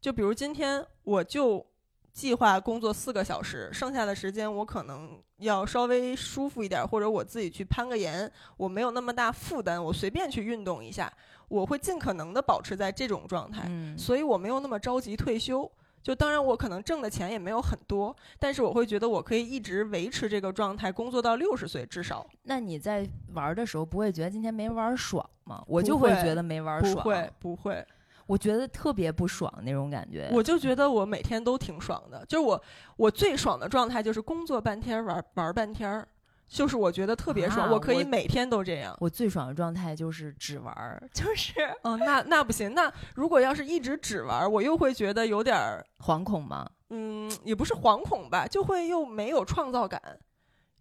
S2: 就比如今天我就计划工作四个小时，剩下的时间我可能要稍微舒服一点，或者我自己去攀个岩，我没有那么大负担，我随便去运动一下，我会尽可能的保持在这种状态，
S1: 嗯，
S2: 所以我没有那么着急退休。就当然我可能挣的钱也没有很多，但是我会觉得我可以一直维持这个状态，工作到六十岁至少。
S1: 那你在玩的时候不会觉得今天没玩爽吗？我就会
S2: 会
S1: 觉得没玩爽，
S2: 不会，不会，
S1: 我觉得特别不爽那种感觉。
S2: 我就觉得我每天都挺爽的，就是我我最爽的状态就是工作半天儿玩玩半天儿，就是我觉得特别爽，
S1: 啊
S2: 我可以每天都这样。
S1: 我最爽的状态就是只玩儿，就是
S2: 哦，那那不行，那如果要是一直只玩儿，我又会觉得有点儿，
S1: 惶恐吗？
S2: 嗯，也不是惶恐吧，就会又没有创造感，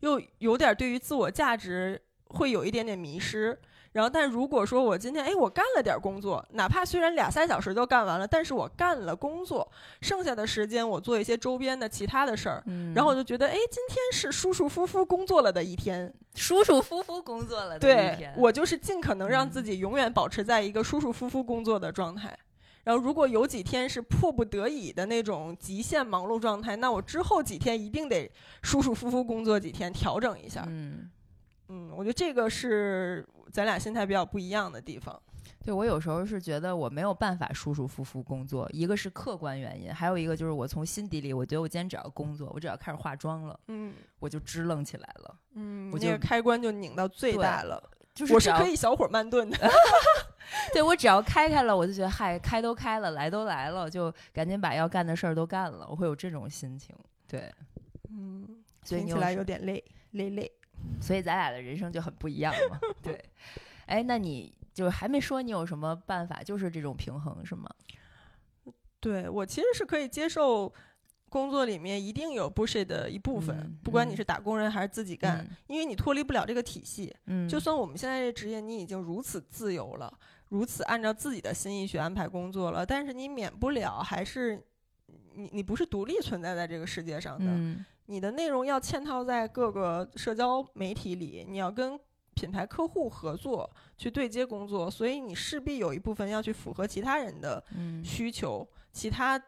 S2: 又有点儿对于自我价值会有一点点迷失。然后，但如果说我今天哎，我干了点儿工作，哪怕虽然俩三小时就干完了，但是我干了工作，剩下的时间我做一些周边的其他的事儿，
S1: 嗯，
S2: 然后我就觉得，哎，今天是舒舒服服工作了的一天。
S1: 舒舒服服工作了的一
S2: 对
S1: 天，
S2: 我就是尽可能让
S1: 嗯
S2: 自己永远保持在一个舒舒服服工作的状态。然后，如果有几天是迫不得已的那种极限忙碌状态，那我之后几天一定得舒舒服服工作几天，调整一下。
S1: 嗯，
S2: 嗯，我觉得这个是咱俩心态比较不一样的地方。
S1: 对我有时候是觉得我没有办法舒舒服服工作，一个是客观原因，还有一个就是我从心底里，我觉得我今天只要工作，我只要开始化妆了，
S2: 嗯
S1: 我就支棱起来了。
S2: 嗯，
S1: 我就
S2: 那个开关就拧到最大了。
S1: 就是
S2: 我是可以小火慢炖的。
S1: 对我只要开开了，我就觉得嗨，开都开了，来都来了，就赶紧把要干的事儿都干了，我会有这种心情。对，
S2: 嗯，
S1: 所以
S2: 听起来
S1: 有
S2: 点累，累累。
S1: 所以咱俩的人生就很不一样嘛。对，哎，那你就还没说你有什么办法，就是这种平衡是吗？
S2: 对我其实是可以接受，工作里面一定有 bullshit 的一部分，
S1: 嗯
S2: 不管你
S1: 嗯
S2: 是打工人还是自己干，
S1: 嗯
S2: 因为你脱离不了这个体系。
S1: 嗯，
S2: 就算我们现在这职业你已经如此自由了，如此按照自己的心意去安排工作了，但是你免不了还是。你你不是独立存在在这个世界上的，
S1: 嗯
S2: 你的内容要嵌套在各个社交媒体里，你要跟品牌客户合作去对接工作，所以你势必有一部分要去符合其他人的
S1: 嗯
S2: 需求，其他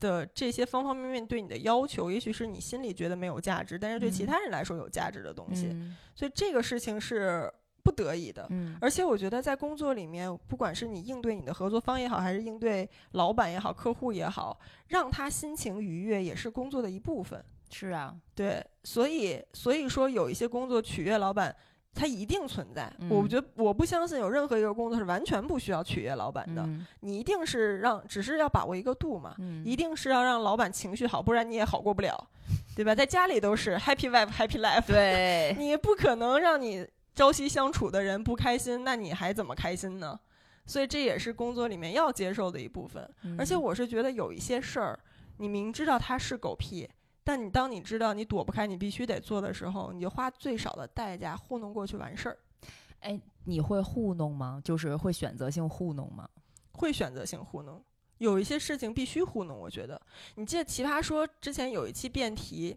S2: 的这些方方面面对你的要求，也许是你心里觉得没有价值，但是对其
S1: 嗯
S2: 他人来说有价值的东西。
S1: 嗯
S2: 所以这个事情是不得已的。
S1: 嗯
S2: 而且我觉得在工作里面，不管是你应对你的合作方也好，还是应对老板也好、客户也好，让他心情愉悦也是工作的一部分。
S1: 是啊，
S2: 对，所以所以说有一些工作取悦老板，它一定存在。我
S1: 嗯
S2: 觉得我不相信有任何一个工作是完全不需要取悦老板的。
S1: 嗯
S2: 你一定是让，只是要把握一个度嘛。
S1: 嗯
S2: 一定是要让老板情绪好，不然你也好过不了，对吧？在家里都是 happy wife happy life，
S1: 对，
S2: 你不可能让你朝夕相处的人不开心，那你还怎么开心呢？所以这也是工作里面要接受的一部分。而且
S1: 嗯
S2: 我是觉得有一些事儿，你明知道它是狗屁，但你当你知道你躲不开，你必须得做的时候，你就花最少的代价糊弄过去完事儿。
S1: 哎，你会糊弄吗？就是会选择性糊弄吗？
S2: 会选择性糊弄。有一些事情必须糊弄，我觉得。你记得《奇葩说》之前有一期辩题，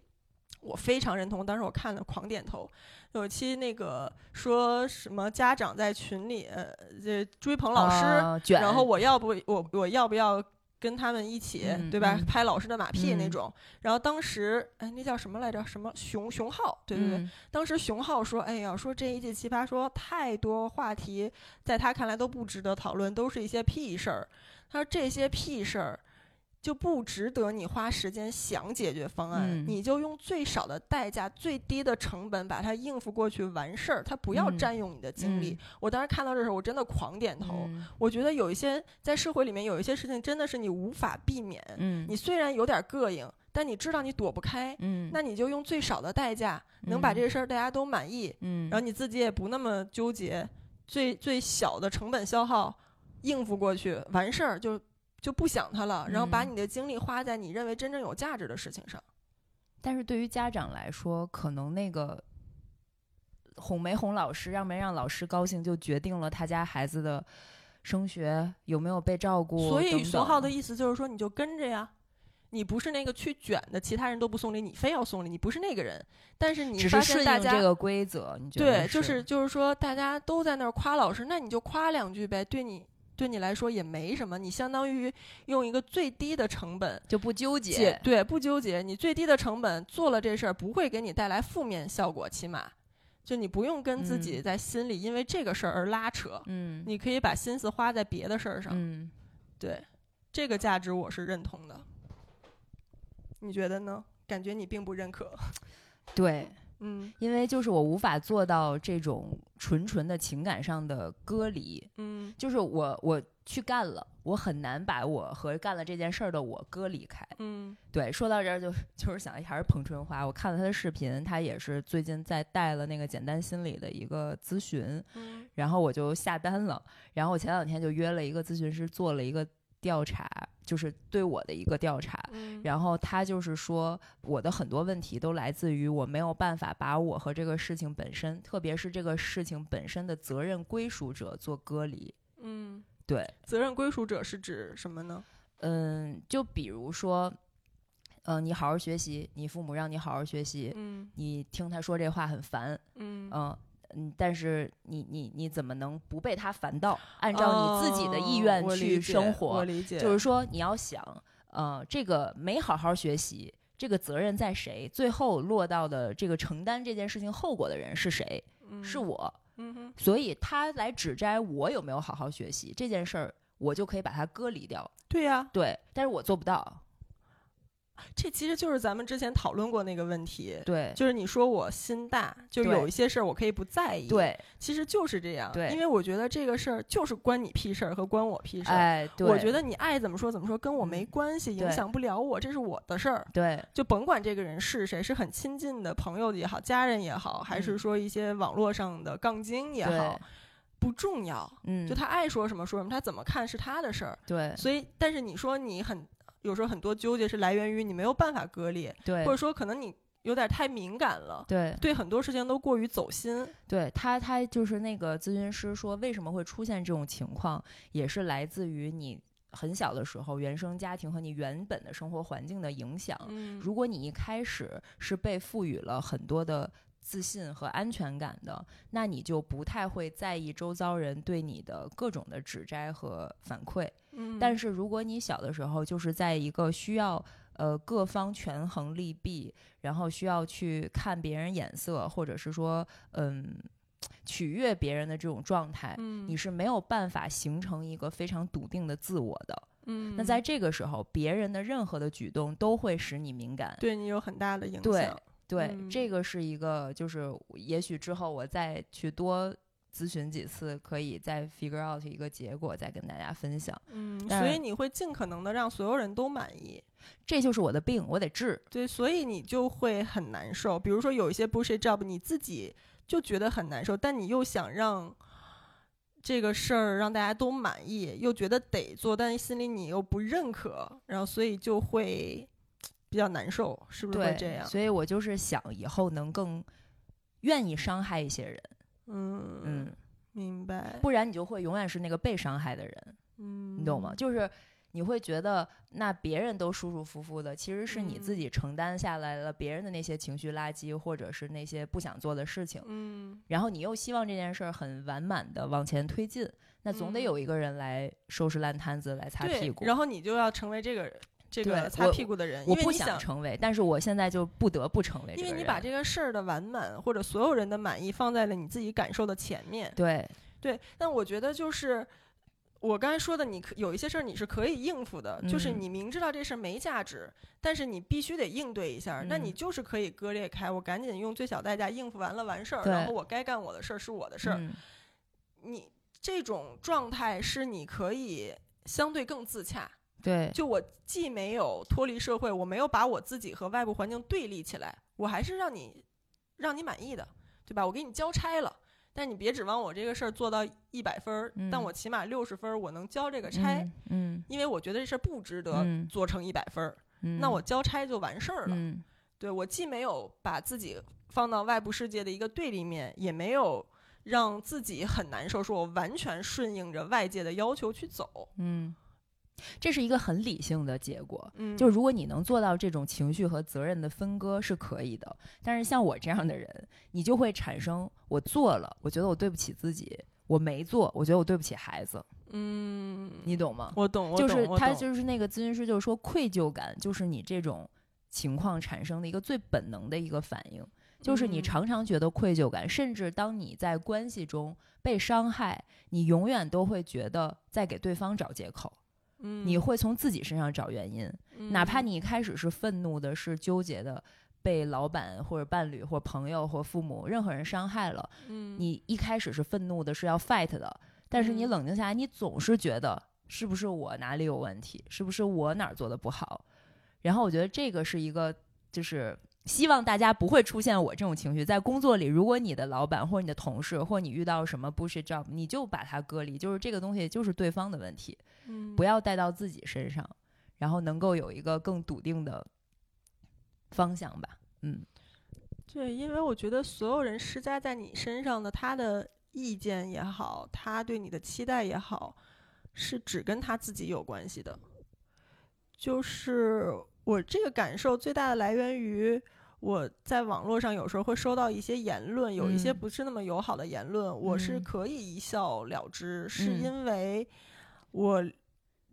S2: 我非常认同。当时我看了狂点头。有一期那个说什么家长在群里呃这追捧老师，
S1: 啊
S2: 然后我要不我我要不要跟他们一起，
S1: 嗯
S2: 对吧？
S1: 嗯
S2: 拍老师的马屁那
S1: 嗯
S2: 种。然后当时哎那叫什么来着？什么熊熊浩？对对对。
S1: 嗯
S2: 当时熊浩说：“哎呀，说这一届奇葩说太多话题，在他看来都不值得讨论，都是一些屁事儿。他说这些屁事儿就不值得你花时间想解决方案，
S1: 嗯
S2: 你就用最少的代价、最低的成本把它应付过去完事儿，它不要
S1: 嗯
S2: 占用你的精力。
S1: 嗯
S2: 我当时看到这时候，我真的狂点头。
S1: 嗯
S2: 我觉得有一些在社会里面有一些事情真的是你无法避免，
S1: 嗯
S2: 你虽然有点膈应，但你知道你躲不开。”
S1: 嗯
S2: 那你就用最少的代价，能把这个事儿大家都满意，
S1: 嗯
S2: 然后你自己也不那么纠结，最最小的成本消耗应付过去，完事儿就就不想他了，然后把
S1: 嗯
S2: 你的精力花在你认为真正有价值的事情上。
S1: 但是对于家长来说，可能那个哄没哄老师，让没让老师高兴，就决定了他家孩子的升学有没有被照顾。
S2: 所以熊浩的意思就是说，你就跟着呀。你不是那个去卷的，其他人都不送礼，你非要送礼，你不是那个人。但是你发
S1: 只是顺
S2: 现大家
S1: 应这个规则，你觉得
S2: 对，就是就是说，大家都在那儿夸老师，那你就夸两句呗，对你对你来说也没什么，你相当于用一个最低的成本
S1: 就不纠
S2: 解
S1: 结。
S2: 对，不纠结，你最低的成本做了这事儿，不会给你带来负面效果，起码就你不用跟自己
S1: 嗯
S2: 在心里因为这个事儿而拉扯，
S1: 嗯
S2: 你可以把心思花在别的事儿上。
S1: 嗯，
S2: 对，这个价值我是认同的。你觉得呢？感觉你并不认可。
S1: 对，
S2: 嗯。
S1: 因为就是我无法做到这种纯纯的情感上的割离，
S2: 嗯。
S1: 就是我我去干了，我很难把我和干了这件事儿的我割离开。
S2: 嗯。
S1: 对，说到这儿就 就是想还是彭春花，我看了她的视频，她也是最近在带了那个简单心理的一个咨询，
S2: 嗯。
S1: 然后我就下单了，然后我前两天就约了一个咨询师做了一个调查，就是对我的一个调查。
S2: 嗯
S1: 然后他就是说，我的很多问题都来自于我没有办法把我和这个事情本身，特别是这个事情本身的责任归属者做隔离。
S2: 嗯，
S1: 对，
S2: 责任归属者是指什么呢？
S1: 嗯，就比如说，嗯、你好好学习，你父母让你好好学习，
S2: 嗯
S1: 你听他说这话很烦，
S2: 嗯
S1: 嗯嗯，但是你你你怎么能不被他烦到？按照你自己的意愿去生活，
S2: 我理解，
S1: 就是说你要想，呃，这个没好好学习，这个责任在谁？最后落到的这个承担这件事情后果的人是谁？是我，所以他来指摘我有没有好好学习这件事儿，我就可以把它割离掉。
S2: 对呀、
S1: 对，但是我做不到。
S2: 这其实就是咱们之前讨论过那个问题，
S1: 对，
S2: 就是你说我心大，就
S1: 对
S2: 有一些事儿我可以不在意，，
S1: 对，
S2: 其实就是这样，
S1: 对
S2: 因为我觉得这个事儿就是关你屁事儿和关我屁事儿。
S1: 哎，对，
S2: 我觉得你爱怎么说怎么说，跟我没
S1: 嗯
S2: 关系，影响不了我，这是我的事儿。
S1: 对，
S2: 就甭管这个人是谁，是很亲近的朋友也好，家人也好，还是
S1: 嗯
S2: 说一些网络上的杠精也好，不重要。
S1: 嗯，
S2: 就他爱说什么说什么，他怎么看是他的事儿。
S1: 对
S2: 所以，但是你说你很有时候很多纠结是来源于你没有办法割裂，
S1: 对
S2: 或者说可能你有点太敏感了，
S1: 对
S2: 对很多事情都过于走心。
S1: 对，他他就是那个咨询师说，为什么会出现这种情况，也是来自于你很小的时候原生家庭和你原本的生活环境的影响。
S2: 嗯
S1: 如果你一开始是被赋予了很多的自信和安全感的，那你就不太会在意周遭人对你的各种的指摘和反馈。
S2: 嗯
S1: 但是如果你小的时候就是在一个需要呃各方权衡利弊，然后需要去看别人眼色，或者是说嗯取悦别人的这种状态，
S2: 嗯
S1: 你是没有办法形成一个非常笃定的自我的。
S2: 嗯
S1: 那在这个时候，别人的任何的举动都会使你敏感。
S2: 对你有很大的影
S1: 对
S2: 响。
S1: 对，
S2: 嗯
S1: 这个是一个，就是也许之后我再去多咨询几次，可以再 figure out 一个结果，再跟大家分享。
S2: 嗯，所以你会尽可能的让所有人都满意。
S1: 这就是我的病，我得治。
S2: 对，所以你就会很难受。比如说有一些 bullshit job，你自己就觉得很难受，但你又想让这个事儿让大家都满意，又觉得得做，但是心里你又不认可，然后所以就会比较难受，是不是会
S1: 对，
S2: 这样？
S1: 所以我就是想以后能更愿意伤害一些人，
S2: 嗯
S1: 嗯，
S2: 明白。
S1: 不然你就会永远是那个被伤害的人，
S2: 嗯，
S1: 你懂吗？？就是你会觉得那别人都舒舒服服的，其实是你自
S2: 嗯
S1: 己承担下来了别人的那些情绪垃圾，或者是那些不想做的事情。
S2: 嗯
S1: 然后你又希望这件事儿很完满的往前推进，那总得
S2: 嗯
S1: 有一个人来收拾烂摊子，来擦屁
S2: 对，
S1: 股。
S2: 然后你就要成为这个人这个擦屁股的人，
S1: 我不
S2: 因为你想。
S1: 想成为，但是我现在就不得不成为。
S2: 因为你把这个事儿的完满或者所有人的满意放在了你自己感受的前面，
S1: 对
S2: 对。但我觉得就是我刚才说的，你可有一些事儿你是可以应付的，就是
S1: 嗯
S2: 你明知道这事儿没价值，但是你必须得应对一下，那你
S1: 嗯
S2: 就是可以割裂开，我赶紧用最小代价应付完了完事儿，然后我该干我的事儿是我的事儿。
S1: 嗯
S2: 你这种状态是你可以相对更自洽。
S1: 对
S2: 就我既没有脱离社会，我没有把我自己和外部环境对立起来，我还是让你让你满意的，对吧？我给你交差了，但你别指望我这个事儿做到一百分儿，
S1: 嗯
S2: 但我起码六十分儿我能交这个差，
S1: 嗯嗯
S2: 因为我觉得这事儿不值得
S1: 嗯
S2: 做成一百分儿，
S1: 嗯，
S2: 那我交差就完事儿了。
S1: 嗯
S2: 对我既没有把自己放到外部世界的一个对立面，也没有让自己很难受，说我完全顺应着外界的要求去走。
S1: 嗯，这是一个很理性的结果。
S2: 嗯，
S1: 就如果你能做到这种情绪和责任的分割是可以的，但是像我这样的人，你就会产生我做了，我觉得我对不起自己；我没做，我觉得我对不起孩子。
S2: 嗯，
S1: 你懂吗？
S2: 我懂，我懂
S1: 就是他就是那个咨询师就是说，愧疚感就是你这种情况产生的一个最本能的一个反应，就是你
S2: 嗯
S1: 常常觉得愧疚感，甚至当你在关系中被伤害，你永远都会觉得在给对方找借口，
S2: 嗯
S1: 你会从自己身上找原因，哪怕
S2: 嗯
S1: 你一开始是愤怒的，是纠结的。被老板或者伴侣或朋友或父母任何人伤害了，
S2: 嗯
S1: 你一开始是愤怒的，是要 fight 的，但是你
S2: 嗯
S1: 冷静下来，你总是觉得是不是我哪里有问题，是不是我哪儿做的不好？然后我觉得这个是一个，就是希望大家不会出现我这种情绪。在工作里，如果你的老板或者你的同事或者你遇到什么 bullshit job，你就把它隔离，就是这个东西就是对方的问题，
S2: 嗯
S1: 不要带到自己身上，然后能够有一个更笃定的方向吧。嗯
S2: 对，因为我觉得所有人施加在你身上的他的意见也好，他对你的期待也好，是只跟他自己有关系的。就是我这个感受最大的来源于我在网络上有时候会收到一些言论，有一些
S1: 嗯
S2: 不是那么友好的言论，我是
S1: 嗯
S2: 可以一笑了之，是
S1: 嗯
S2: 因为我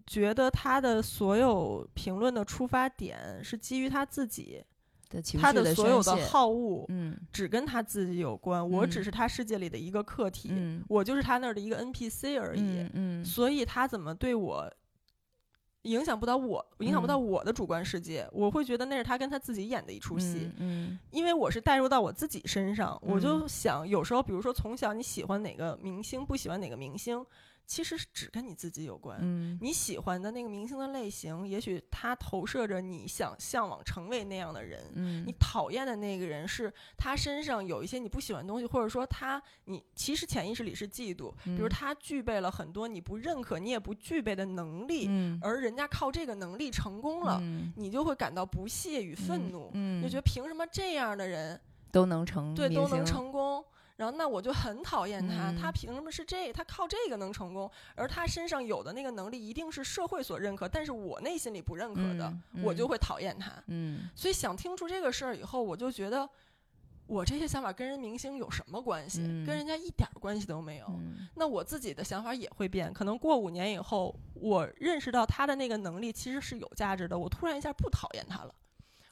S2: 觉得他的所有评论的出发点是基于他自己，
S1: 的情绪
S2: 他的所有的好恶。
S1: 嗯
S2: 只跟他自己有关，我只
S1: 嗯
S2: 是他世界里的一个客体，
S1: 嗯
S2: 我就是他那儿的一个 NPC 而已，
S1: 嗯嗯
S2: 所以他怎么对我影响不到我，影响不到
S1: 嗯
S2: 我的主观世界，我会觉得那是他跟他自己演的一出戏，
S1: 嗯
S2: 因为我是带入到我自己身上，我就
S1: 嗯
S2: 想有时候，比如说从小你喜欢哪个明星，不喜欢哪个明星，其实是只跟你自己有关，
S1: 嗯。
S2: 你喜欢的那个明星的类型，也许他投射着你想向往成为那样的人。
S1: 嗯。
S2: 你讨厌的那个人是他身上有一些你不喜欢的东西，或者说他你其实潜意识里是嫉妒，比如
S1: 嗯。
S2: 他具备了很多你不认可、你也不具备的能力，
S1: 嗯。
S2: 而人家靠这个能力成功了，
S1: 嗯。
S2: 你就会感到不屑与愤怒，
S1: 嗯。
S2: 就觉得凭什么这样的人
S1: 都能成
S2: 对都能成功？然后那我就很讨厌他，
S1: 嗯
S2: 他凭什么是这？他靠这个能成功，而他身上有的那个能力一定是社会所认可，但是我内心里不认可的，
S1: 嗯
S2: 我就会讨厌他。
S1: 嗯
S2: 所以想听出这个事儿以后，我就觉得我这些想法跟人明星有什么关系？
S1: 嗯
S2: 跟人家一点儿关系都没有。
S1: 嗯
S2: 那我自己的想法也会变，可能过五年以后，我认识到他的那个能力其实是有价值的，我突然一下不讨厌他了。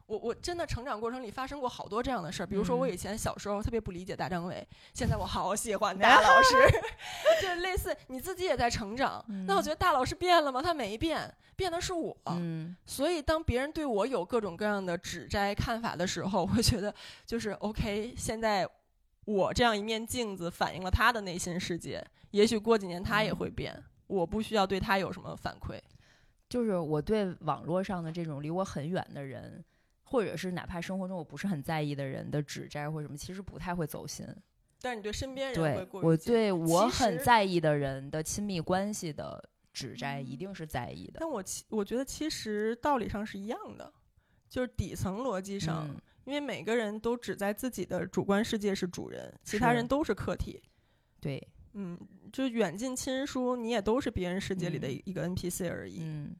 S2: 我我真的成长过程里发生过好多这样的事儿，比如说我
S1: 嗯
S2: 以前小时候特别不理解大张伟，现在我好喜欢 大老师，就是类似你自己也在成长。那我觉得大老师变了吗？他没变，变的是我。
S1: 嗯
S2: 所以，当别人对我有各种各样的指摘看法的时候，我会觉得就是 OK。现在我这样一面镜子反映了他的内心世界，也许过几年他也会变，我不需要对他有什么反馈。
S1: 就是我对网络上的这种离我很远的人，或者是哪怕生活中我不是很在意的人的指摘或什么，其实不太会走心。
S2: 但是你对身边人会
S1: 对
S2: 过于
S1: 我对我很在意的人的亲密关系的指摘，一
S2: 嗯
S1: 定是在意的。
S2: 但我其我觉得其实道理上是一样的，就是底层逻辑上，
S1: 嗯
S2: 因为每个人都只在自己的主观世界是主人，其他人都是客体。
S1: 对，
S2: 嗯，就远近亲疏，你也都是别人世界里的
S1: 嗯
S2: 一个 NPC 而已。
S1: 嗯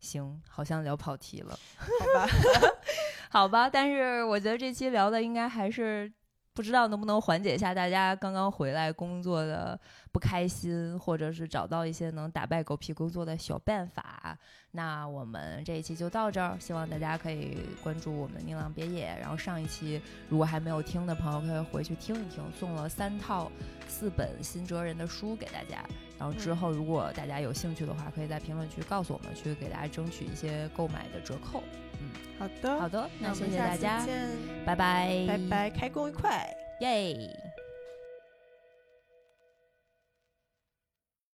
S1: 行，好像聊跑题了，
S2: 好吧，
S1: 好吧。但是我觉得这期聊的应该还是。不知道能不能缓解一下大家刚刚回来工作的不开心，或者是找到一些能打败狗屁工作的小办法。那我们这一期就到这儿，希望大家可以关注我们宁浪别野。然后上一期如果还没有听的朋友，可以回去听一听，送了三套四本新哲人的书给大家。然后之后如果大家有兴趣的话，可以在评论区告诉我们，去给大家争取一些购买的折扣。
S2: 嗯，好的，
S1: 好的，那谢谢大家，拜拜，
S2: 拜拜，开工愉快，
S1: 耶。